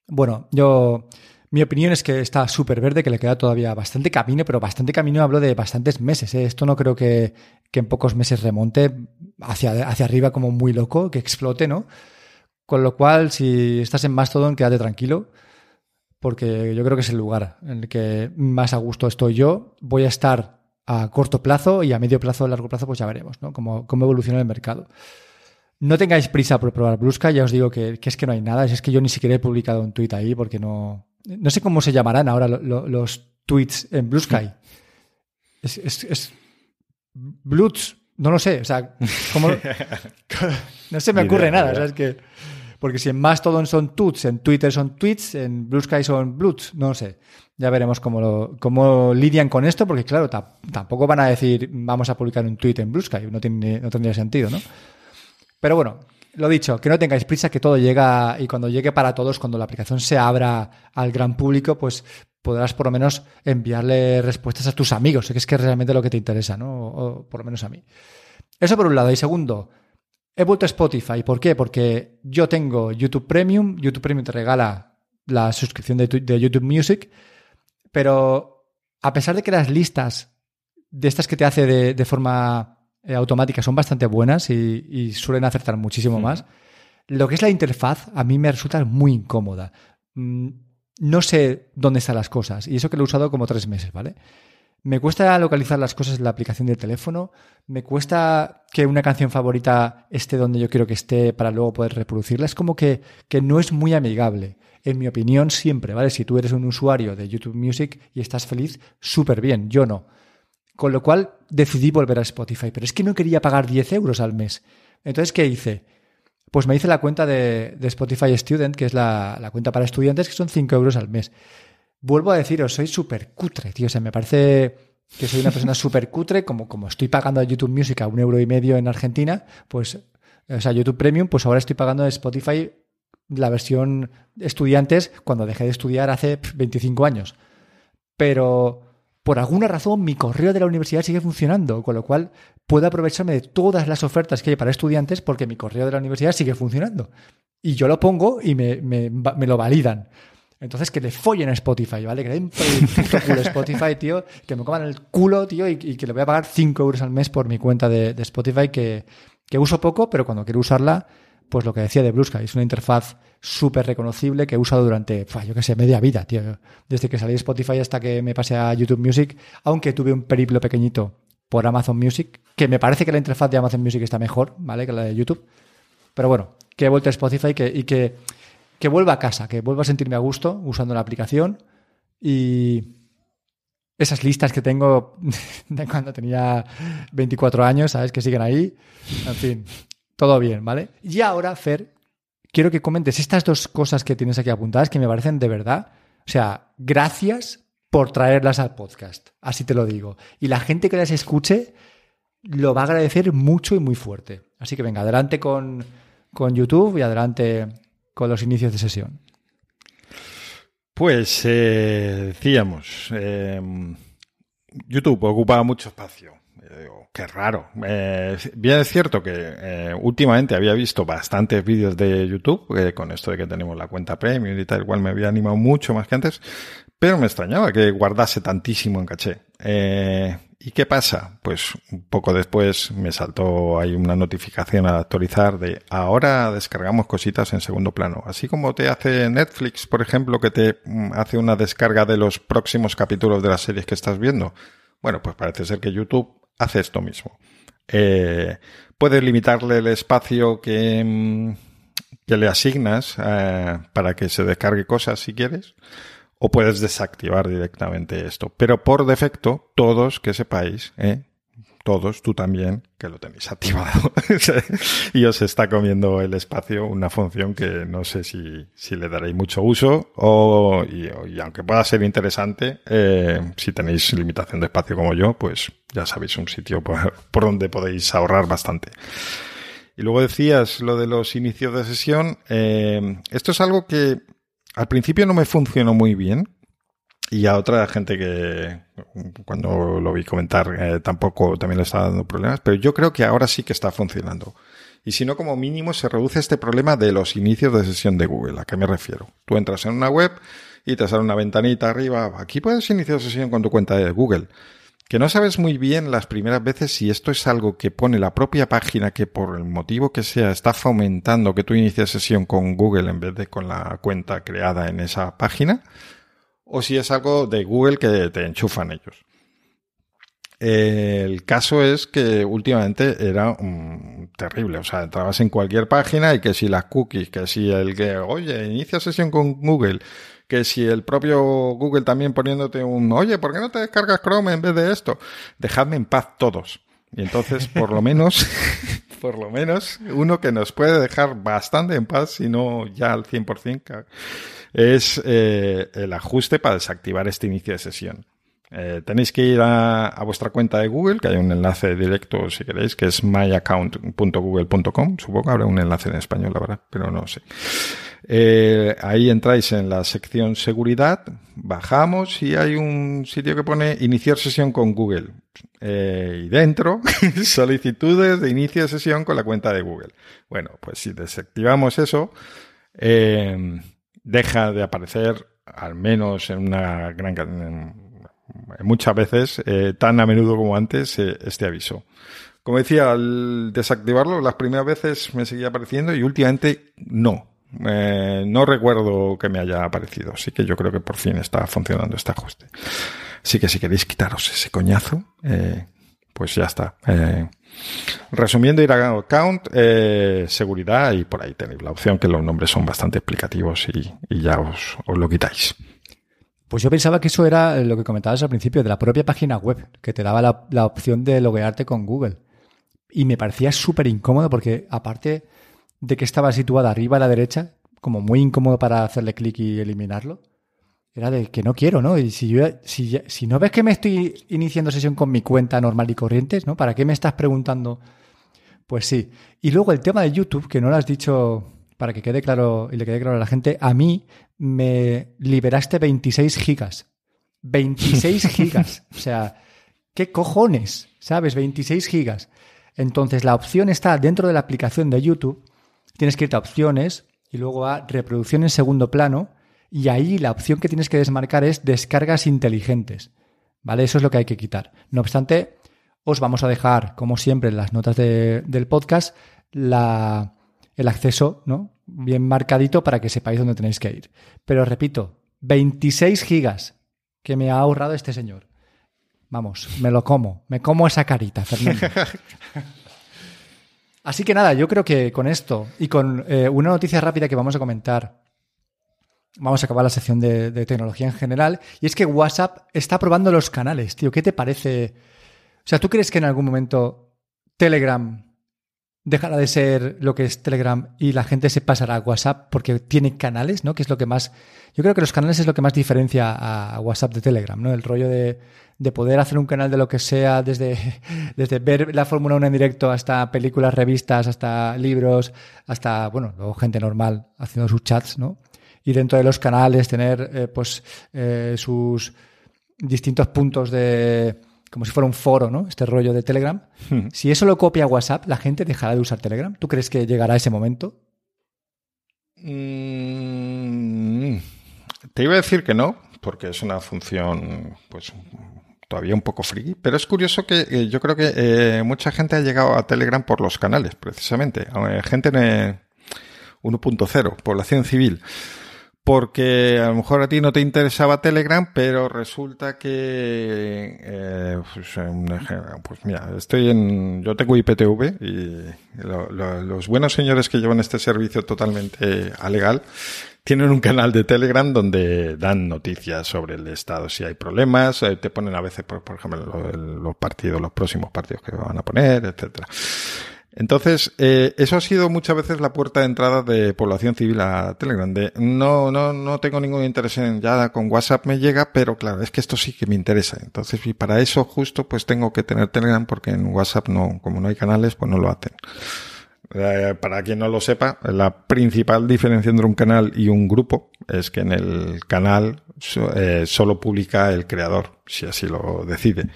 bueno, yo. Mi opinión es que está súper verde, que le queda todavía bastante camino, pero bastante camino hablo de bastantes meses. ¿eh? Esto no creo que, en pocos meses remonte hacia, hacia arriba como muy loco, que explote, ¿no? Con lo cual, si estás en Mastodon, quédate tranquilo, porque yo creo que es el lugar en el que más a gusto estoy yo. Voy a estar a corto plazo y a medio plazo, a largo plazo, pues ya veremos, ¿no? Cómo, cómo evoluciona el mercado. No tengáis prisa por probar Bluesky, ya os digo que, es que no hay nada. Es que yo ni siquiera he publicado un tweet ahí porque no. No sé cómo se llamarán ahora los tweets en Blue Sky. Es, es, no lo sé. O sea, no se me ocurre nada. que, porque si en Mastodon son tuts, en Twitter son tweets, en Blue Sky son bloods, no lo sé. Ya veremos cómo, cómo lidian con esto, porque claro, tampoco van a decir vamos a publicar un tweet en Blue Sky, no, tiene, no tendría sentido, ¿no? Pero bueno, lo dicho, que no tengáis prisa, que todo llega y cuando llegue para todos, cuando la aplicación se abra al gran público, pues podrás por lo menos enviarle respuestas a tus amigos, que es que es realmente lo que te interesa, ¿no? O, por lo menos a mí. Eso por un lado. Y segundo, he vuelto a Spotify. ¿Por qué? Porque yo tengo YouTube Premium. YouTube Premium te regala la suscripción de, YouTube Music. Pero a pesar de que las listas de estas que te hace de forma eh, automáticas son bastante buenas y, suelen acertar muchísimo más. Lo que es la interfaz a mí me resulta muy incómoda. Mm, no sé dónde están las cosas y eso que lo he usado como tres meses, ¿vale? Me cuesta localizar las cosas en la aplicación del teléfono, me cuesta que una canción favorita esté donde yo quiero que esté para luego poder reproducirla. Es como que, que no es muy amigable. En mi opinión, siempre, ¿vale? Si tú eres un usuario de YouTube Music y estás feliz, súper bien. Yo no. Con lo cual decidí volver a Spotify. Pero es que no quería pagar 10 euros al mes. Entonces, ¿qué hice? Pues me hice la cuenta de, Spotify Student, que es la, cuenta para estudiantes, que son 5 euros al mes. Vuelvo a deciros, soy súper cutre, tío. O sea, me parece que soy una persona súper cutre, como, como estoy pagando a YouTube Music a un euro y medio en Argentina, pues, o sea, YouTube Premium, pues ahora estoy pagando a Spotify la versión estudiantes cuando dejé de estudiar hace 25 años. Pero por alguna razón mi correo de la universidad sigue funcionando, con lo cual puedo aprovecharme de todas las ofertas que hay para estudiantes porque mi correo de la universidad sigue funcionando. Y yo lo pongo y me, lo validan. Entonces que le follen a Spotify, ¿vale? Que le den culo a Spotify, tío, que me coman el culo, tío, y, que le voy a pagar 5 euros al mes por mi cuenta de, Spotify que, que uso poco, pero cuando quiero usarla pues lo que decía de Blue Sky, es una interfaz súper reconocible que he usado durante, yo qué sé, media vida, tío. Desde que salí de Spotify hasta que me pasé a YouTube Music, aunque tuve un periplo pequeñito por Amazon Music, que me parece que la interfaz de Amazon Music está mejor, ¿vale? Que la de YouTube. Pero bueno, que he vuelto a Spotify y que, que vuelva a casa, que vuelva a sentirme a gusto usando la aplicación y esas listas que tengo de cuando tenía 24 años, ¿sabes? Que siguen ahí. En fin, todo bien, ¿vale? Y ahora, Fer, quiero que comentes estas dos cosas que tienes aquí apuntadas que me parecen de verdad. O sea, gracias por traerlas al podcast. Así te lo digo. Y la gente que las escuche, lo va a agradecer mucho y muy fuerte. Así que venga, adelante con, con YouTube y adelante con los inicios de sesión. Pues eh, decíamos, em, YouTube ocupa mucho espacio. qué raro. Eh, bien es cierto que eh, últimamente había visto bastantes vídeos de YouTube, con esto de que tenemos la cuenta premium y tal, igual me había animado mucho más que antes, pero me extrañaba que guardase tantísimo en caché. ¿Y qué pasa? Pues un poco después me saltó ahí una notificación al actualizar de ahora descargamos cositas en segundo plano. Así como te hace Netflix, por ejemplo, que te mm, hace una descarga de los próximos capítulos de las series que estás viendo. Bueno, pues parece ser que YouTube hace esto mismo. Eh, puedes limitarle el espacio que, mm, le asignas eh, para que se descargue cosas si quieres o puedes desactivar directamente esto. Pero por defecto, todos que sepáis, ¿eh? todos, tú también, que lo tenéis activado. y os está comiendo el espacio una función que no sé si, si le daréis mucho uso o, y, aunque pueda ser interesante, eh, si tenéis limitación de espacio como yo, pues ya sabéis un sitio por, donde podéis ahorrar bastante. Y luego decías lo de los inicios de sesión. Eh, esto es algo que al principio no me funcionó muy bien. Y a otra gente que cuando lo vi comentar eh, tampoco también le estaba dando problemas, pero yo creo que ahora sí que está funcionando. Y si no, como mínimo se reduce este problema de los inicios de sesión de Google. ¿A qué me refiero? Tú entras en una web y te sale una ventanita arriba. Aquí puedes iniciar sesión con tu cuenta de Google que no sabes muy bien las primeras veces si esto es algo que pone la propia página que por el motivo que sea está fomentando que tú inicies sesión con Google en vez de con la cuenta creada en esa página, o si es algo de Google que te enchufan ellos. El caso es que últimamente era terrible, o sea, entrabas en cualquier página y que si las cookies, que si el que, oye, inicia sesión con Google, que si el propio Google también poniéndote un, oye, ¿por qué no te descargas Chrome en vez de esto? Dejadme en paz todos. Y entonces, por lo menos, por lo menos, uno que nos puede dejar bastante en paz, si no ya al 100%, es eh, el ajuste para desactivar este inicio de sesión. Eh, tenéis que ir a, vuestra cuenta de Google, que hay un enlace directo si queréis, que es myaccount.google.com. Supongo que habrá un enlace en español, la verdad, pero no sé. Eh, ahí entráis en la sección seguridad, bajamos y hay un sitio que pone iniciar sesión con Google. Eh, y dentro, solicitudes de inicio de sesión con la cuenta de Google. Bueno, pues si desactivamos eso, eh, deja de aparecer, al menos en una gran muchas veces, tan a menudo como antes, este aviso. Como decía, al desactivarlo, las primeras veces me seguía apareciendo y últimamente no. Eh, no recuerdo que me haya aparecido, así que yo creo que por fin está funcionando este ajuste. Así que si queréis quitaros ese coñazo, eh, pues ya está. Eh, resumiendo, ir a account, seguridad y por ahí tenéis la opción que los nombres son bastante explicativos y, ya os, lo quitáis. Pues yo pensaba que eso era lo que comentabas al principio de la propia página web, que te daba la, la opción de loguearte con Google. Y me parecía súper incómodo porque aparte de que estaba situada arriba a la derecha, como muy incómodo para hacerle clic y eliminarlo. Era de que no quiero, ¿no? Y si, yo, si, si no ves que me estoy iniciando sesión con mi cuenta normal y corrientes, ¿no? ¿Para qué me estás preguntando? Pues sí. Y luego el tema de YouTube, que no lo has dicho para que quede claro y le quede claro a la gente, a mí me liberaste 26 gigas. 26 gigas. O sea, ¿qué cojones? ¿Sabes? 26 gigas. Entonces la opción está dentro de la aplicación de YouTube tienes que irte a opciones y luego a reproducción en segundo plano y ahí la opción que tienes que desmarcar es descargas inteligentes. ¿Vale? Eso es lo que hay que quitar. No obstante, os vamos a dejar, como siempre, en las notas del podcast, el acceso, ¿no? Bien marcadito para que sepáis dónde tenéis que ir. Pero repito, 26 gigas que me ha ahorrado este señor. Vamos, me lo como. Me como esa carita, Fernando. Así que nada, yo creo que con esto y con eh, una noticia rápida que vamos a comentar, vamos a acabar la sección de, tecnología en general, y es que WhatsApp está probando los canales, tío. ¿Qué te parece? O sea, ¿tú crees que en algún momento Telegram dejará de ser lo que es Telegram y la gente se pasará a WhatsApp porque tiene canales, ¿no? Que es lo que más. Yo creo que los canales es lo que más diferencia a WhatsApp de Telegram, ¿no? El rollo de, de poder hacer un canal de lo que sea, desde, desde ver la Fórmula 1 en directo hasta películas, revistas, hasta libros, hasta, bueno, luego gente normal haciendo sus chats, ¿no? Y dentro de los canales tener, eh, pues, eh, sus distintos puntos de como si fuera un foro, ¿no? Este rollo de Telegram. Hmm. Si eso lo copia WhatsApp, ¿la gente dejará de usar Telegram? ¿Tú crees que llegará ese momento? Mm, te iba a decir que no, porque es una función, pues, todavía un poco friki, pero es curioso que eh, yo creo que eh, mucha gente ha llegado a Telegram por los canales, precisamente. Eh, gente en 1.0, población civil porque a lo mejor a ti no te interesaba Telegram, pero resulta que, eh, pues, pues, mira, estoy en, yo tengo IPTV y los buenos señores que llevan este servicio totalmente alegal tienen un canal de Telegram donde dan noticias sobre el estado, si hay problemas, eh, te ponen a veces, por, por ejemplo, los partidos, los próximos partidos que van a poner, etcétera. Entonces, eh, eso ha sido muchas veces la puerta de entrada de población civil a Telegram. De, no, no, no tengo ningún interés en ya con WhatsApp me llega, pero claro, es que esto sí que me interesa. Entonces, y para eso justo, pues tengo que tener Telegram porque en WhatsApp no, como no hay canales, pues no lo hacen. Eh, para quien no lo sepa, la principal diferencia entre un canal y un grupo es que en el canal eh, solo publica el creador, si así lo decide.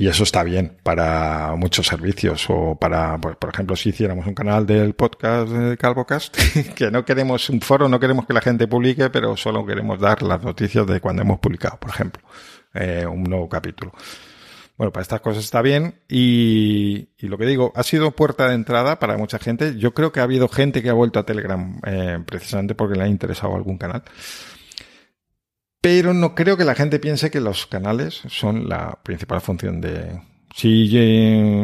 Y eso está bien para muchos servicios o para, pues, por ejemplo, si hiciéramos un canal del podcast de Calvocast, que no queremos un foro, no queremos que la gente publique, pero solo queremos dar las noticias de cuando hemos publicado, por ejemplo, eh, un nuevo capítulo. Bueno, para estas cosas está bien y, lo que digo, ha sido puerta de entrada para mucha gente. Yo creo que ha habido gente que ha vuelto a Telegram eh, precisamente porque le ha interesado algún canal. Pero no creo que la gente piense que los canales son la principal función de... Si,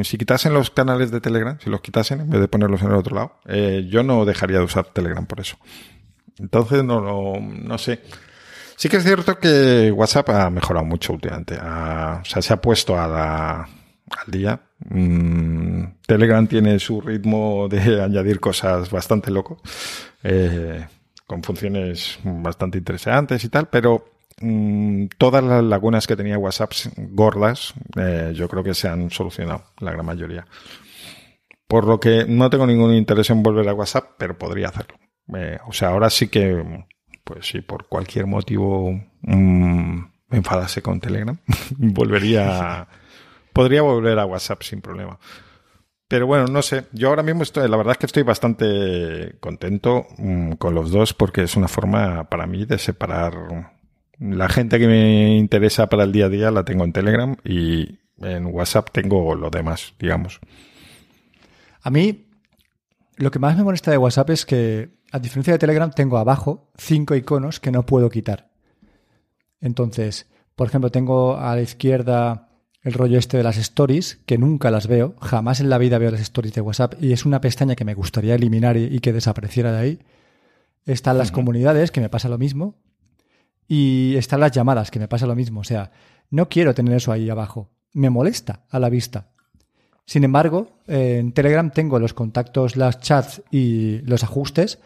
si quitasen los canales de Telegram, si los quitasen en vez de ponerlos en el otro lado, eh, yo no dejaría de usar Telegram por eso. Entonces, no, no, no sé. Sí que es cierto que WhatsApp ha mejorado mucho últimamente. o sea, se ha puesto al día. Mm, Telegram tiene su ritmo de añadir cosas bastante locos. Eh, con funciones bastante interesantes y tal, pero mm, todas las lagunas que tenía WhatsApp gordas, eh, yo creo que se han solucionado, la gran mayoría. Por lo que no tengo ningún interés en volver a WhatsApp, pero podría hacerlo. Eh, o sea, ahora sí que, pues si por cualquier motivo mm, me enfadase con Telegram, volvería, podría volver a WhatsApp sin problema. Pero bueno, no sé. Yo ahora mismo estoy, la verdad es que estoy bastante contento mm, con los dos porque es una forma para mí de separar la gente que me interesa para el día a día la tengo en Telegram y en WhatsApp tengo lo demás, digamos. A mí lo que más me molesta de WhatsApp es que, a diferencia de Telegram, tengo abajo cinco iconos que no puedo quitar. Entonces, por ejemplo, tengo a la izquierda el rollo este de las stories, que nunca las veo, jamás en la vida veo las stories de WhatsApp y es una pestaña que me gustaría eliminar y, que desapareciera de ahí. Están las comunidades, que me pasa lo mismo, y están las llamadas, que me pasa lo mismo. O sea, no quiero tener eso ahí abajo. Me molesta a la vista. Sin embargo, en Telegram tengo los contactos, las chats y los ajustes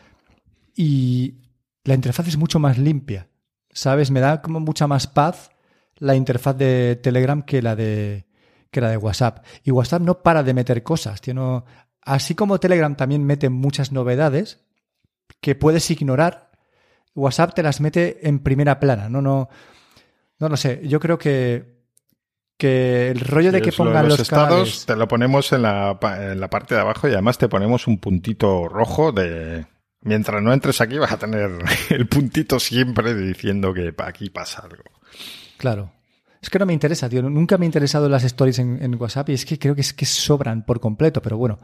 y la interfaz es mucho más limpia. ¿Sabes? Me da como mucha más paz la interfaz de Telegram que la de, que la de WhatsApp. Y WhatsApp no para de meter cosas. Tío, así como Telegram también mete muchas novedades que puedes ignorar, WhatsApp te las mete en primera plana. No, no, no lo sé. Yo creo que, que el rollo de que pongan los, estados te lo ponemos en la, en la parte de abajo y además te ponemos un puntito rojo de mientras no entres aquí vas a tener el puntito siempre diciendo que aquí pasa algo. Claro. Es que no me interesa, tío. Nunca me ha interesado las stories en, WhatsApp y es que creo que es que sobran por completo, pero bueno,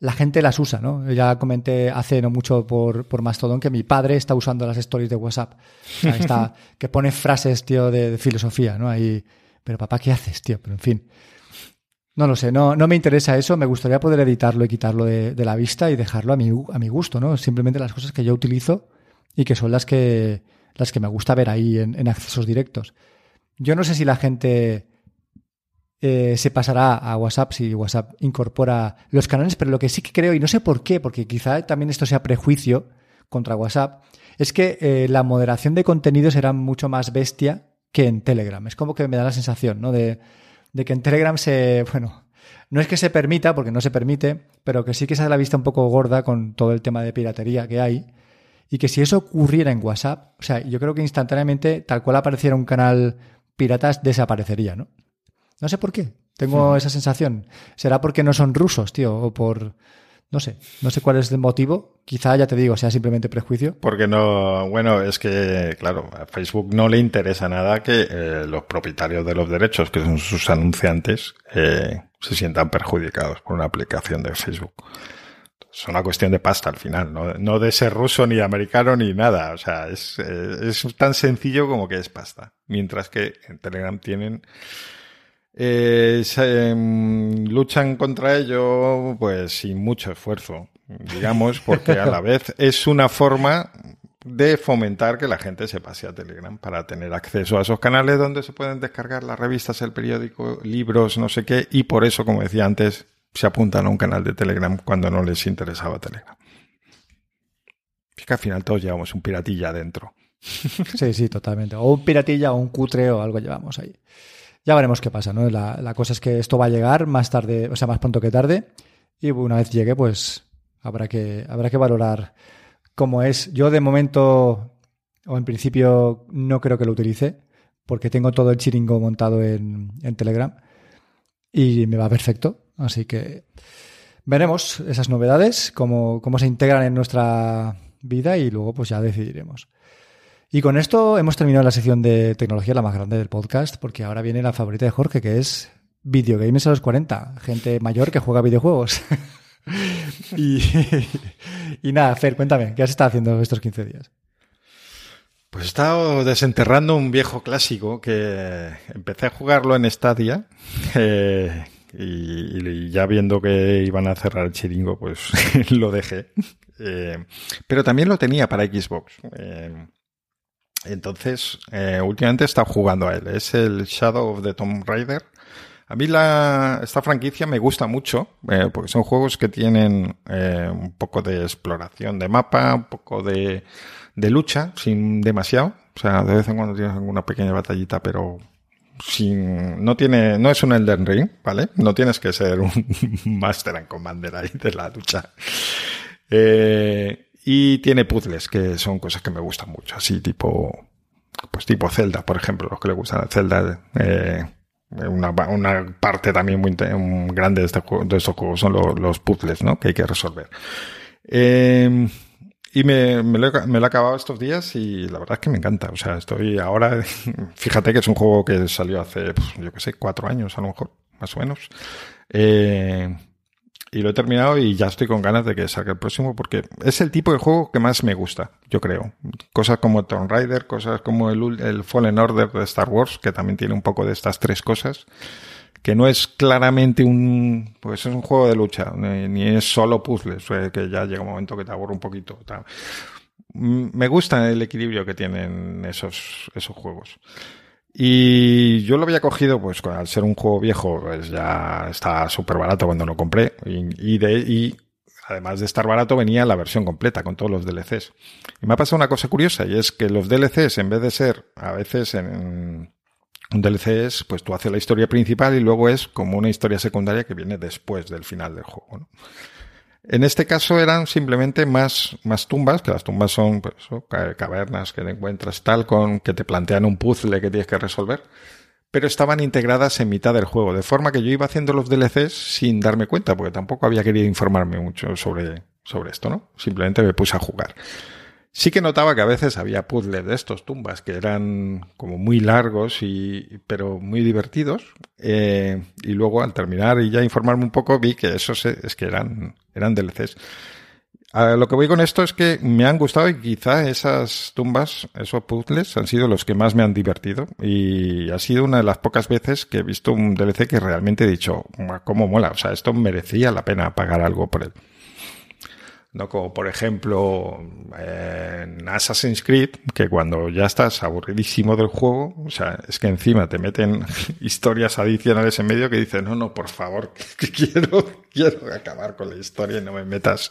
la gente las usa, ¿no? Ya comenté hace no mucho por, por Mastodon que mi padre está usando las stories de WhatsApp. está, que pone frases, tío, de, filosofía, ¿no? Ahí, pero papá, ¿qué haces, tío? Pero en fin. No lo sé, no, no me interesa eso. Me gustaría poder editarlo y quitarlo de, la vista y dejarlo a mi, a mi gusto, ¿no? Simplemente las cosas que yo utilizo y que son las que, las que me gusta ver ahí en accesos directos. Yo no sé si la gente eh, se pasará a WhatsApp si WhatsApp incorpora los canales, pero lo que sí que creo, y no sé por qué, porque quizá también esto sea prejuicio contra WhatsApp, es que eh, la moderación de contenidos será mucho más bestia que en Telegram. Es como que me da la sensación, ¿no? De, de que en Telegram se, bueno, no es que se permita, porque no se permite, pero que sí que se da la vista un poco gorda con todo el tema de piratería que hay. Y que si eso ocurriera en WhatsApp, o sea, yo creo que instantáneamente, tal cual apareciera un canal piratas, desaparecería, ¿no? No sé por qué. Tengo esa sensación. ¿Será porque no son rusos, tío? O por. No sé. No sé cuál es el motivo. Quizá, ya te digo, sea simplemente prejuicio. Porque no. Bueno, es que, claro, a Facebook no le interesa nada que eh, los propietarios de los derechos, que son sus anunciantes, eh, se sientan perjudicados por una aplicación de Facebook. Es una cuestión de pasta al final, no, no de ser ruso ni americano ni nada. O sea, es, eh, es tan sencillo como que es pasta. Mientras que en Telegram tienen eh, em, luchan contra ello pues sin mucho esfuerzo, digamos, porque a la vez es una forma de fomentar que la gente se pase a Telegram para tener acceso a esos canales donde se pueden descargar las revistas, el periódico, libros, no sé qué, y por eso, como decía antes, se apuntan a un canal de Telegram cuando no les interesaba Telegram. Es que al final todos llevamos un piratilla adentro. Sí, sí, totalmente. O un piratilla o un cutre o algo llevamos ahí. Ya veremos qué pasa, ¿no? La, la, cosa es que esto va a llegar más tarde, o sea, más pronto que tarde. Y una vez llegue, pues habrá que, habrá que valorar cómo es. Yo de momento, o en principio, no creo que lo utilice, porque tengo todo el chiringo montado en, en Telegram y me va perfecto. Así que veremos esas novedades, cómo, cómo se integran en nuestra vida y luego pues ya decidiremos. Y con esto hemos terminado la sección de tecnología, la más grande del podcast, porque ahora viene la favorita de Jorge, que es videogames a los 40, gente mayor que juega videojuegos. y, y, nada, Fer, cuéntame, ¿qué has estado haciendo estos 15 días? Pues he estado desenterrando un viejo clásico que empecé a jugarlo en Stadia eh, y, y, ya viendo que iban a cerrar el chiringo, pues lo dejé. Eh, pero también lo tenía para Xbox. Eh, entonces, eh, últimamente he estado jugando a él. Es el Shadow of the Tomb Raider. A mí la, esta franquicia me gusta mucho, porque son juegos que tienen un poco de exploración de mapa, un poco de, de lucha, sin demasiado. O sea, de vez en cuando tienes alguna pequeña batallita, pero sin, no tiene, no es un Elden Ring, ¿vale? No tienes que ser un Master and Commander ahí de la lucha. Eh, y tiene puzzles, que son cosas que me gustan mucho, así tipo, pues tipo Zelda, por ejemplo, los que le gustan a Zelda. Eh, una, una, parte también muy grande de, este juego, de estos juegos son los, los, puzzles, ¿no? Que hay que resolver. Eh, y me, me, lo, me, lo, he acabado estos días y la verdad es que me encanta. O sea, estoy ahora, fíjate que es un juego que salió hace, pues, yo qué sé, cuatro años a lo mejor, más o menos. Eh, y lo he terminado y ya estoy con ganas de que salga el próximo porque es el tipo de juego que más me gusta, yo creo. Cosas como Tomb Raider, cosas como el, el Fallen Order de Star Wars, que también tiene un poco de estas tres cosas, que no es claramente un, pues es un juego de lucha, ni es solo puzzles, que ya llega un momento que te aburre un poquito. Me gusta el equilibrio que tienen esos, esos juegos. Y yo lo había cogido, pues al ser un juego viejo, pues ya está súper barato cuando lo compré. Y, y, de, y además de estar barato, venía la versión completa con todos los DLCs. Y me ha pasado una cosa curiosa, y es que los DLCs, en vez de ser a veces en un DLC es, pues tú haces la historia principal y luego es como una historia secundaria que viene después del final del juego. En este caso eran simplemente más, más tumbas, que las tumbas son pues, cavernas que te encuentras tal, con que te plantean un puzzle que tienes que resolver, pero estaban integradas en mitad del juego, de forma que yo iba haciendo los DLCs sin darme cuenta, porque tampoco había querido informarme mucho sobre, sobre esto, ¿no? Simplemente me puse a jugar. Sí que notaba que a veces había puzzles de estos tumbas que eran como muy largos y pero muy divertidos. Eh, y luego al terminar y ya informarme un poco vi que esos es que eran eran DLCs. A lo que voy con esto es que me han gustado y quizá esas tumbas, esos puzzles, han sido los que más me han divertido. Y ha sido una de las pocas veces que he visto un DLC que realmente he dicho, ¿cómo mola? O sea, esto merecía la pena pagar algo por él. No como, por ejemplo, en Assassin's Creed, que cuando ya estás aburridísimo del juego, o sea, es que encima te meten historias adicionales en medio que dicen, no, no, por favor, que quiero, quiero acabar con la historia y no me metas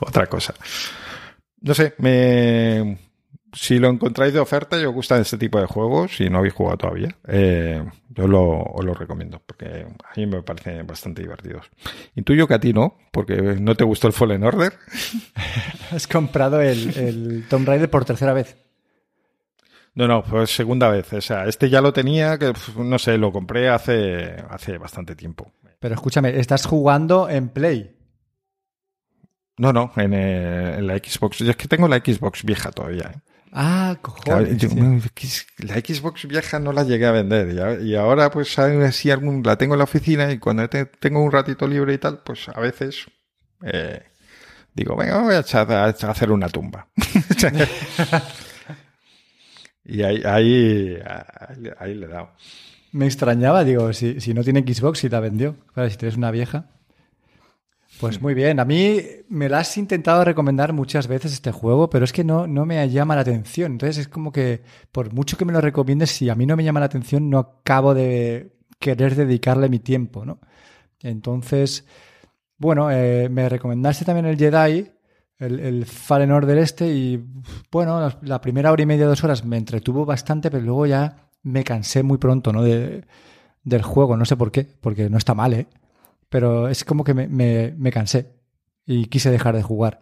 otra cosa. No sé, me, si lo encontráis de oferta y os gustan este tipo de juegos, si no habéis jugado todavía, eh, yo lo, os lo recomiendo, porque a mí me parecen bastante divertidos. Intuyo que a ti no, porque no te gustó el Fallen Order. Has comprado el, el Tomb Raider por tercera vez. No, no, pues segunda vez. O sea, este ya lo tenía, que no sé, lo compré hace, hace bastante tiempo. Pero escúchame, estás jugando en Play. No, no, en, eh, en la Xbox. Yo es que tengo la Xbox vieja todavía. ¿eh? Ah, cojones. La Xbox vieja no la llegué a vender y, ahora pues si algún, la tengo en la oficina y cuando tengo un ratito libre y tal, pues a veces eh, digo, venga, voy a, echar, a, hacer una tumba. y ahí, ahí, ahí, le he dado. Me extrañaba, digo, si, si no tiene Xbox, si la vendió. Claro, si tienes una vieja. Pues muy bien. A mí me lo has intentado recomendar muchas veces este juego, pero es que no, no me llama la atención. Entonces es como que, por mucho que me lo recomiendes, si a mí no me llama la atención, no acabo de querer dedicarle mi tiempo, ¿no? Entonces, bueno, eh, me recomendaste también el Jedi, el, el Fallen Order este, y bueno, la primera hora y media, dos horas me entretuvo bastante, pero luego ya me cansé muy pronto, ¿no? De, del juego, no sé por qué, porque no está mal, ¿eh? Pero es como que me, me, cansé y quise dejar de jugar.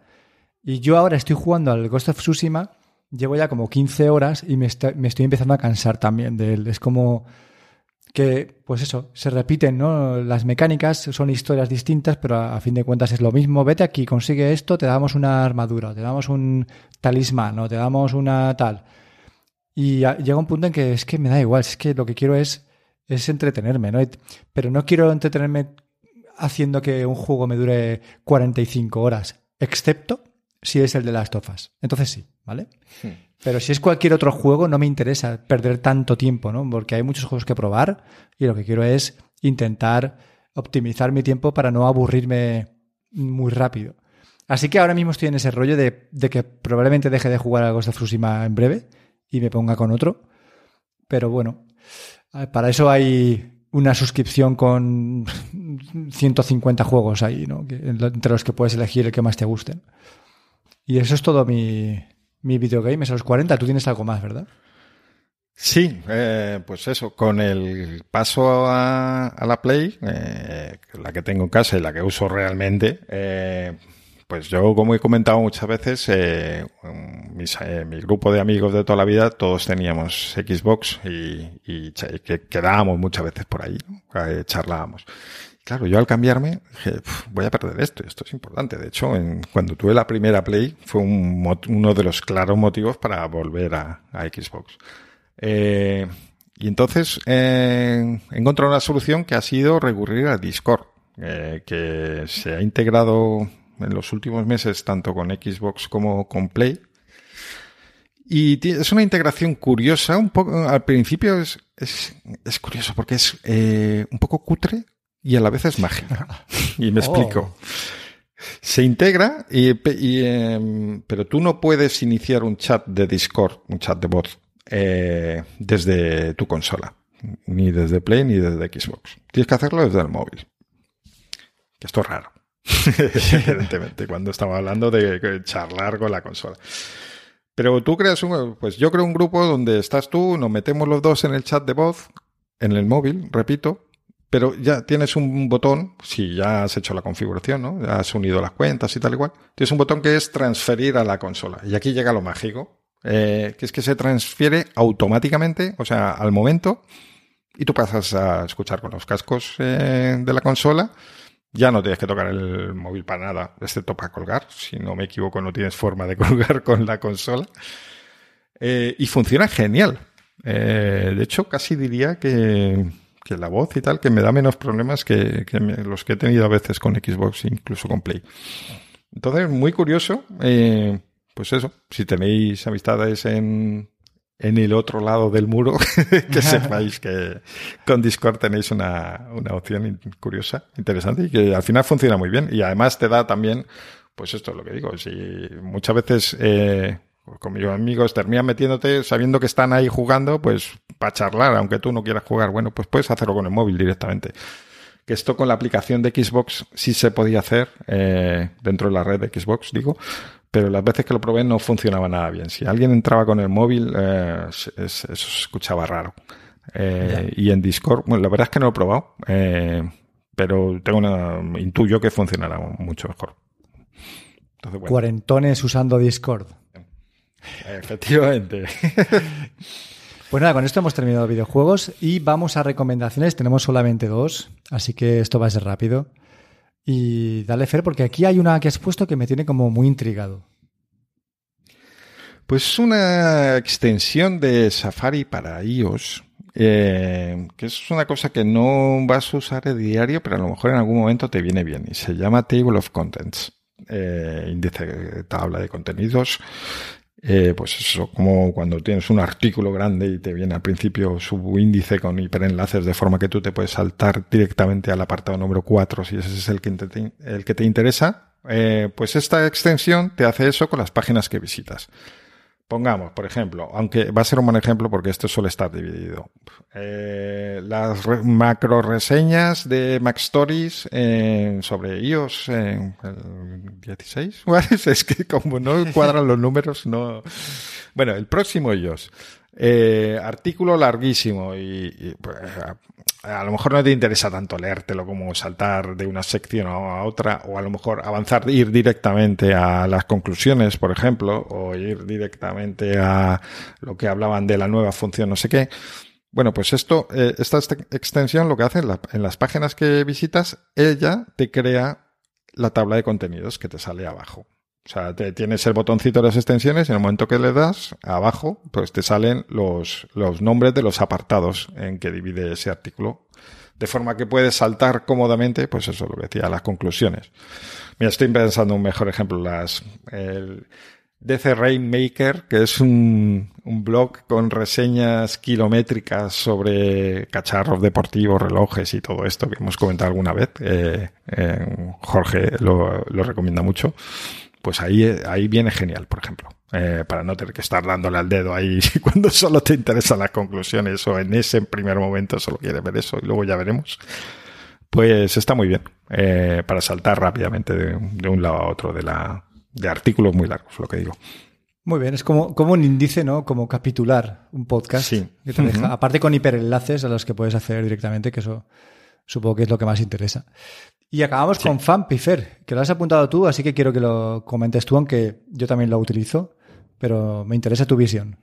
Y yo ahora estoy jugando al Ghost of Tsushima, llevo ya como 15 horas y me, me estoy empezando a cansar también de él. Es como que, pues eso, se repiten, ¿no? Las mecánicas son historias distintas, pero a, fin de cuentas es lo mismo. Vete aquí, consigue esto, te damos una armadura, te damos un talismán, o te damos una tal. Y llega un punto en que es que me da igual, es que lo que quiero es, es entretenerme, ¿no? Pero no quiero entretenerme haciendo que un juego me dure 45 horas, excepto si es el de Last of Us. Entonces sí, ¿vale? Hmm. Pero si es cualquier otro juego, no me interesa perder tanto tiempo, ¿no? Porque hay muchos juegos que probar y lo que quiero es intentar optimizar mi tiempo para no aburrirme muy rápido. Así que ahora mismo estoy en ese rollo de, de que probablemente deje de jugar a Ghost of Tsushima en breve y me ponga con otro. Pero bueno, para eso hay una suscripción con 150 juegos ahí, ¿no? entre los que puedes elegir el que más te gusten. Y eso es todo mi, mi videogame, es a los 40. Tú tienes algo más, ¿verdad? Sí, eh, pues eso, con el paso a, la Play, eh, la que tengo en casa y la que uso realmente, eh, pues yo, como he comentado muchas veces, eh, eh, mi grupo de amigos de toda la vida, todos teníamos Xbox y, que quedábamos muchas veces por ahí, ¿no? charlábamos. Claro, yo al cambiarme dije, voy a perder esto, esto es importante. De hecho, en, cuando tuve la primera Play fue uno de los claros motivos para volver a, Xbox. Eh, y entonces eh, encontré una solución que ha sido recurrir a Discord, que se ha integrado en los últimos meses, tanto con Xbox como con Play. Y es una integración curiosa, un poco, al principio es, es, curioso porque es eh, un poco cutre y a la vez es mágica. y me explico. Oh. Se integra, y, em, pero tú no puedes iniciar un chat de Discord, un chat de voz, eh, desde tu consola. Ni desde Play ni desde Xbox. Tienes que hacerlo desde el móvil. Esto es raro. evidentemente, cuando estaba hablando de charlar con la consola. Pero tú creas un, pues yo creo un grupo donde estás tú, nos metemos los dos en el chat de voz, en el móvil, repito, pero ya tienes un botón, si ya has hecho la configuración, ¿no? Has unido las cuentas y tal y cual, tienes un botón que es transferir a la consola. Y aquí llega lo mágico, eh, que es que se transfiere automáticamente, o sea, al momento, y tú pasas a escuchar con los cascos eh, de la consola ya no tienes que tocar el móvil para nada, excepto para colgar. Si no me equivoco, no tienes forma de colgar con la consola. Eh, y funciona genial. Eh, de hecho, casi diría que, la voz y tal, que me da menos problemas que, los que he tenido a veces con Xbox, incluso con Play. Entonces, muy curioso. Eh, pues eso, si tenéis amistades en, en el otro lado del muro, que sepáis que con Discord tenéis una, una opción curiosa, interesante y que al final funciona muy bien. Y además te da también pues esto es lo que digo. Si muchas veces eh, con mis amigos terminan metiéndote sabiendo que están ahí jugando, pues para charlar, aunque tú no quieras jugar, bueno, pues puedes hacerlo con el móvil directamente. Que esto con la aplicación de Xbox sí se podía hacer eh, dentro de la red de Xbox, digo, pero las veces que lo probé no funcionaba nada bien. Si alguien entraba con el móvil, eh, eso se escuchaba raro. Eh, y en Discord, bueno, la verdad es que no lo he probado, eh, pero tengo una, intuyo que funcionará mucho mejor. Cuarentones usando Discord. Efectivamente. Pues nada, con esto hemos terminado videojuegos y vamos a recomendaciones. Tenemos solamente dos, así que esto va a ser rápido. Y dale Fer, porque aquí hay una que has puesto que me tiene como muy intrigado. Pues una extensión de Safari para iOS eh, que es una cosa que no vas a usar de diario, pero a lo mejor en algún momento te viene bien y se llama Table of Contents, eh, índice tabla de contenidos. Eh, pues eso, como cuando tienes un artículo grande y te viene al principio su índice con hiperenlaces de forma que tú te puedes saltar directamente al apartado número 4 si ese es el que te, el que te interesa, eh, pues esta extensión te hace eso con las páginas que visitas. Pongamos, por ejemplo, aunque va a ser un buen ejemplo porque esto suele estar dividido. Eh, las macro reseñas de Mac Stories eh, sobre iOS en el 16. es que como no cuadran los números, no. Bueno, el próximo iOS. Eh, artículo larguísimo y, pues, a lo mejor no te interesa tanto leértelo como saltar de una sección a otra o a lo mejor avanzar, ir directamente a las conclusiones, por ejemplo, o ir directamente a lo que hablaban de la nueva función, no sé qué. Bueno, pues esto, eh, esta extensión lo que hace en las páginas que visitas, ella te crea la tabla de contenidos que te sale abajo. O sea, te, tienes el botoncito de las extensiones y en el momento que le das abajo, pues te salen los, los nombres de los apartados en que divide ese artículo. De forma que puedes saltar cómodamente, pues eso es lo que decía, las conclusiones. Mira, estoy pensando un mejor ejemplo, las, el DC Rainmaker, que es un, un blog con reseñas kilométricas sobre cacharros deportivos, relojes y todo esto que hemos comentado alguna vez. Eh, eh, Jorge lo, lo recomienda mucho pues ahí, ahí viene genial, por ejemplo. Eh, para no tener que estar dándole al dedo ahí cuando solo te interesan las conclusiones o en ese primer momento solo quieres ver eso y luego ya veremos. Pues está muy bien eh, para saltar rápidamente de, un lado a otro de, la, de artículos muy largos, lo que digo. Muy bien, es como, como un índice, ¿no? Como capitular un podcast. Sí. Que te deja, Aparte con hiperenlaces a los que puedes acceder directamente, que eso supongo que es lo que más interesa. Y acabamos con Fampifer, que lo has apuntado tú, así que quiero que lo comentes tú, aunque yo también lo utilizo, pero me interesa tu visión.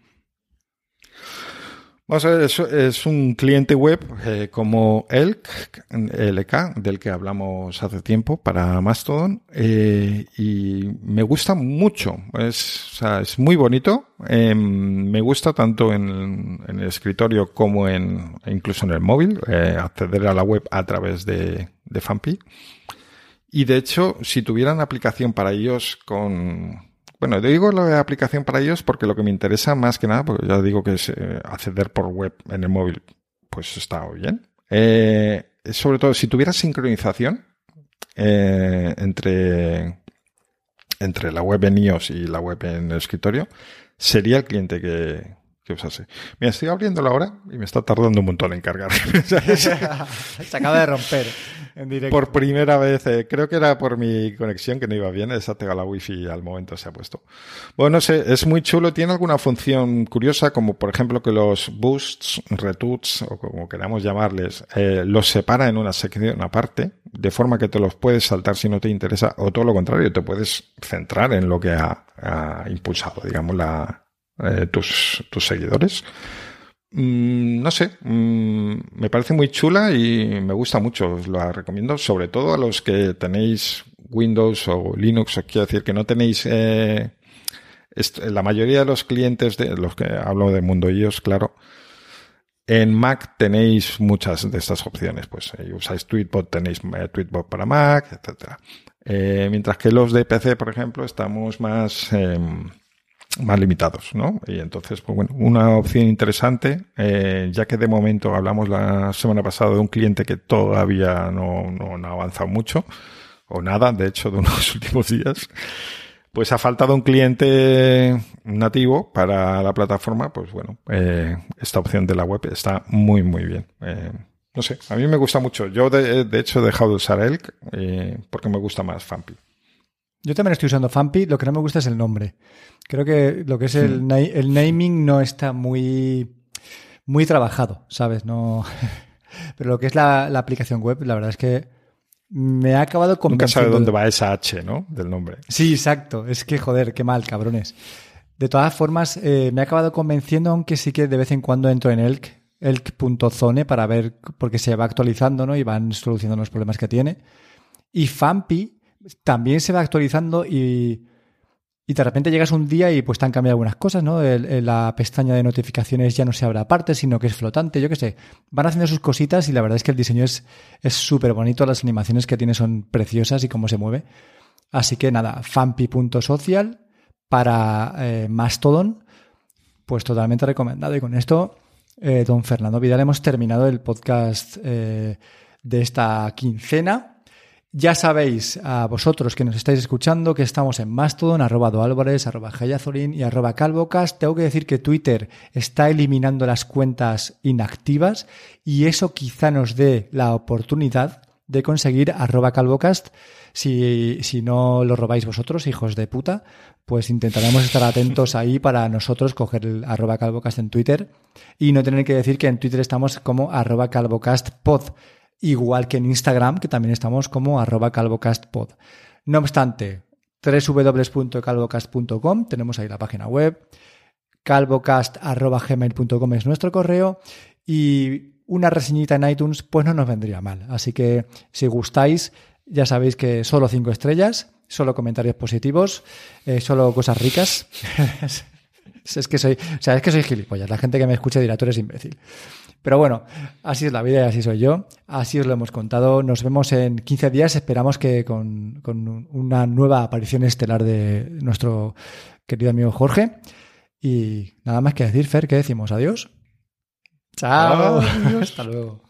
Vamos a ver, es, un cliente web eh, como Elk, LK, del que hablamos hace tiempo para Mastodon, eh, y me gusta mucho. Es, o sea, es muy bonito. Em, me gusta tanto en, el escritorio como en, incluso en el móvil, eh, acceder a la web a través de, de Fampi. Y de hecho, si tuvieran aplicación para ellos con, bueno, digo la aplicación para ellos porque lo que me interesa más que nada, porque ya digo que es eh, acceder por web en el móvil, pues está bien. Eh, sobre todo, si tuviera sincronización eh, entre, entre la web en iOS y la web en el escritorio, sería el cliente que, que usase. Mira, estoy abriéndolo ahora y me está tardando un montón en cargar. Se acaba de romper en directo. Por primera vez, eh, creo que era por mi conexión que no iba bien, esa tengo la wifi al momento se ha puesto. Bueno, no sé, es muy chulo, tiene alguna función curiosa, como por ejemplo que los boosts, retweets, o como queramos llamarles, eh, los separa en una sección aparte, de forma que te los puedes saltar si no te interesa, o todo lo contrario, te puedes centrar en lo que ha, ha impulsado, digamos, la, eh, tus, tus seguidores. Mm, no sé, mm, me parece muy chula y me gusta mucho, os la recomiendo, sobre todo a los que tenéis Windows o Linux, quiero decir que no tenéis... Eh, la mayoría de los clientes, de los que hablo de mundo iOS, claro, en Mac tenéis muchas de estas opciones, pues eh, usáis Tweetbot, tenéis Tweetbot para Mac, etcétera. mientras que los de PC, por ejemplo, estamos más em, más limitados, ¿no? Y entonces, pues bueno, una opción interesante, eh, ya que de momento hablamos la semana pasada de un cliente que todavía no, no, ha avanzado mucho, o nada, de hecho, de unos últimos días, pues ha faltado un cliente nativo para la plataforma, pues bueno, eh, esta opción de la web está muy, muy bien. Eh, no sé, a mí me gusta mucho. Yo, de, hecho, he dejado de usar Elk eh, porque me gusta más Fampi. Yo también estoy usando Fampi, lo que no me gusta es el nombre. Creo que lo que es el, el naming no está muy, muy trabajado, ¿sabes? No... Pero lo que es la, la aplicación web, la verdad es que me ha acabado convenciendo. Nunca sabe dónde va esa H, ¿no? Del nombre. Sí, exacto. Es que, joder, qué mal, cabrones. De todas formas, eh, me ha acabado convenciendo, aunque sí que de vez en cuando entro en Elk, elk.zone para ver, porque se va actualizando, ¿no? Y van solucionando los problemas que tiene. Y Fampi también se va actualizando y y de repente llegas un día y pues te han cambiado algunas cosas, ¿no? la pestaña de notificaciones ya no se abre aparte, sino que es flotante, yo qué sé. Van haciendo sus cositas y la verdad es que el diseño es súper bonito, las animaciones que tiene son preciosas y cómo se mueve. Así que nada, fampi.social para eh, Mastodon, pues totalmente recomendado. Y con esto, eh, don Fernando Vidal, hemos terminado el podcast eh, de esta quincena. Ya sabéis, a vosotros que nos estáis escuchando, que estamos en Mastodon, arroba Álvarez, arroba y arroba Calvocast. Tengo que decir que Twitter está eliminando las cuentas inactivas y eso quizá nos dé la oportunidad de conseguir arroba Calvocast. Si, si no lo robáis vosotros, hijos de puta, pues intentaremos estar atentos ahí para nosotros coger el arroba Calvocast en Twitter y no tener que decir que en Twitter estamos como arroba CalvocastPod igual que en Instagram, que también estamos como arroba calvocastpod. No obstante, www.calvocast.com, tenemos ahí la página web, calvocast.gmail.com es nuestro correo y una reseñita en iTunes pues no nos vendría mal. Así que si gustáis, ya sabéis que solo cinco estrellas, solo comentarios positivos, eh, solo cosas ricas. es que soy, o sea, es que soy gilipollas. La gente que me escucha dirá, tú eres imbécil. Pero bueno, así es la vida y así soy yo. Así os lo hemos contado. Nos vemos en 15 días. Esperamos que con, una nueva aparición estelar de nuestro querido amigo Jorge. Y nada más que decir, Fer, ¿qué decimos? Adiós. Chao. Hasta luego.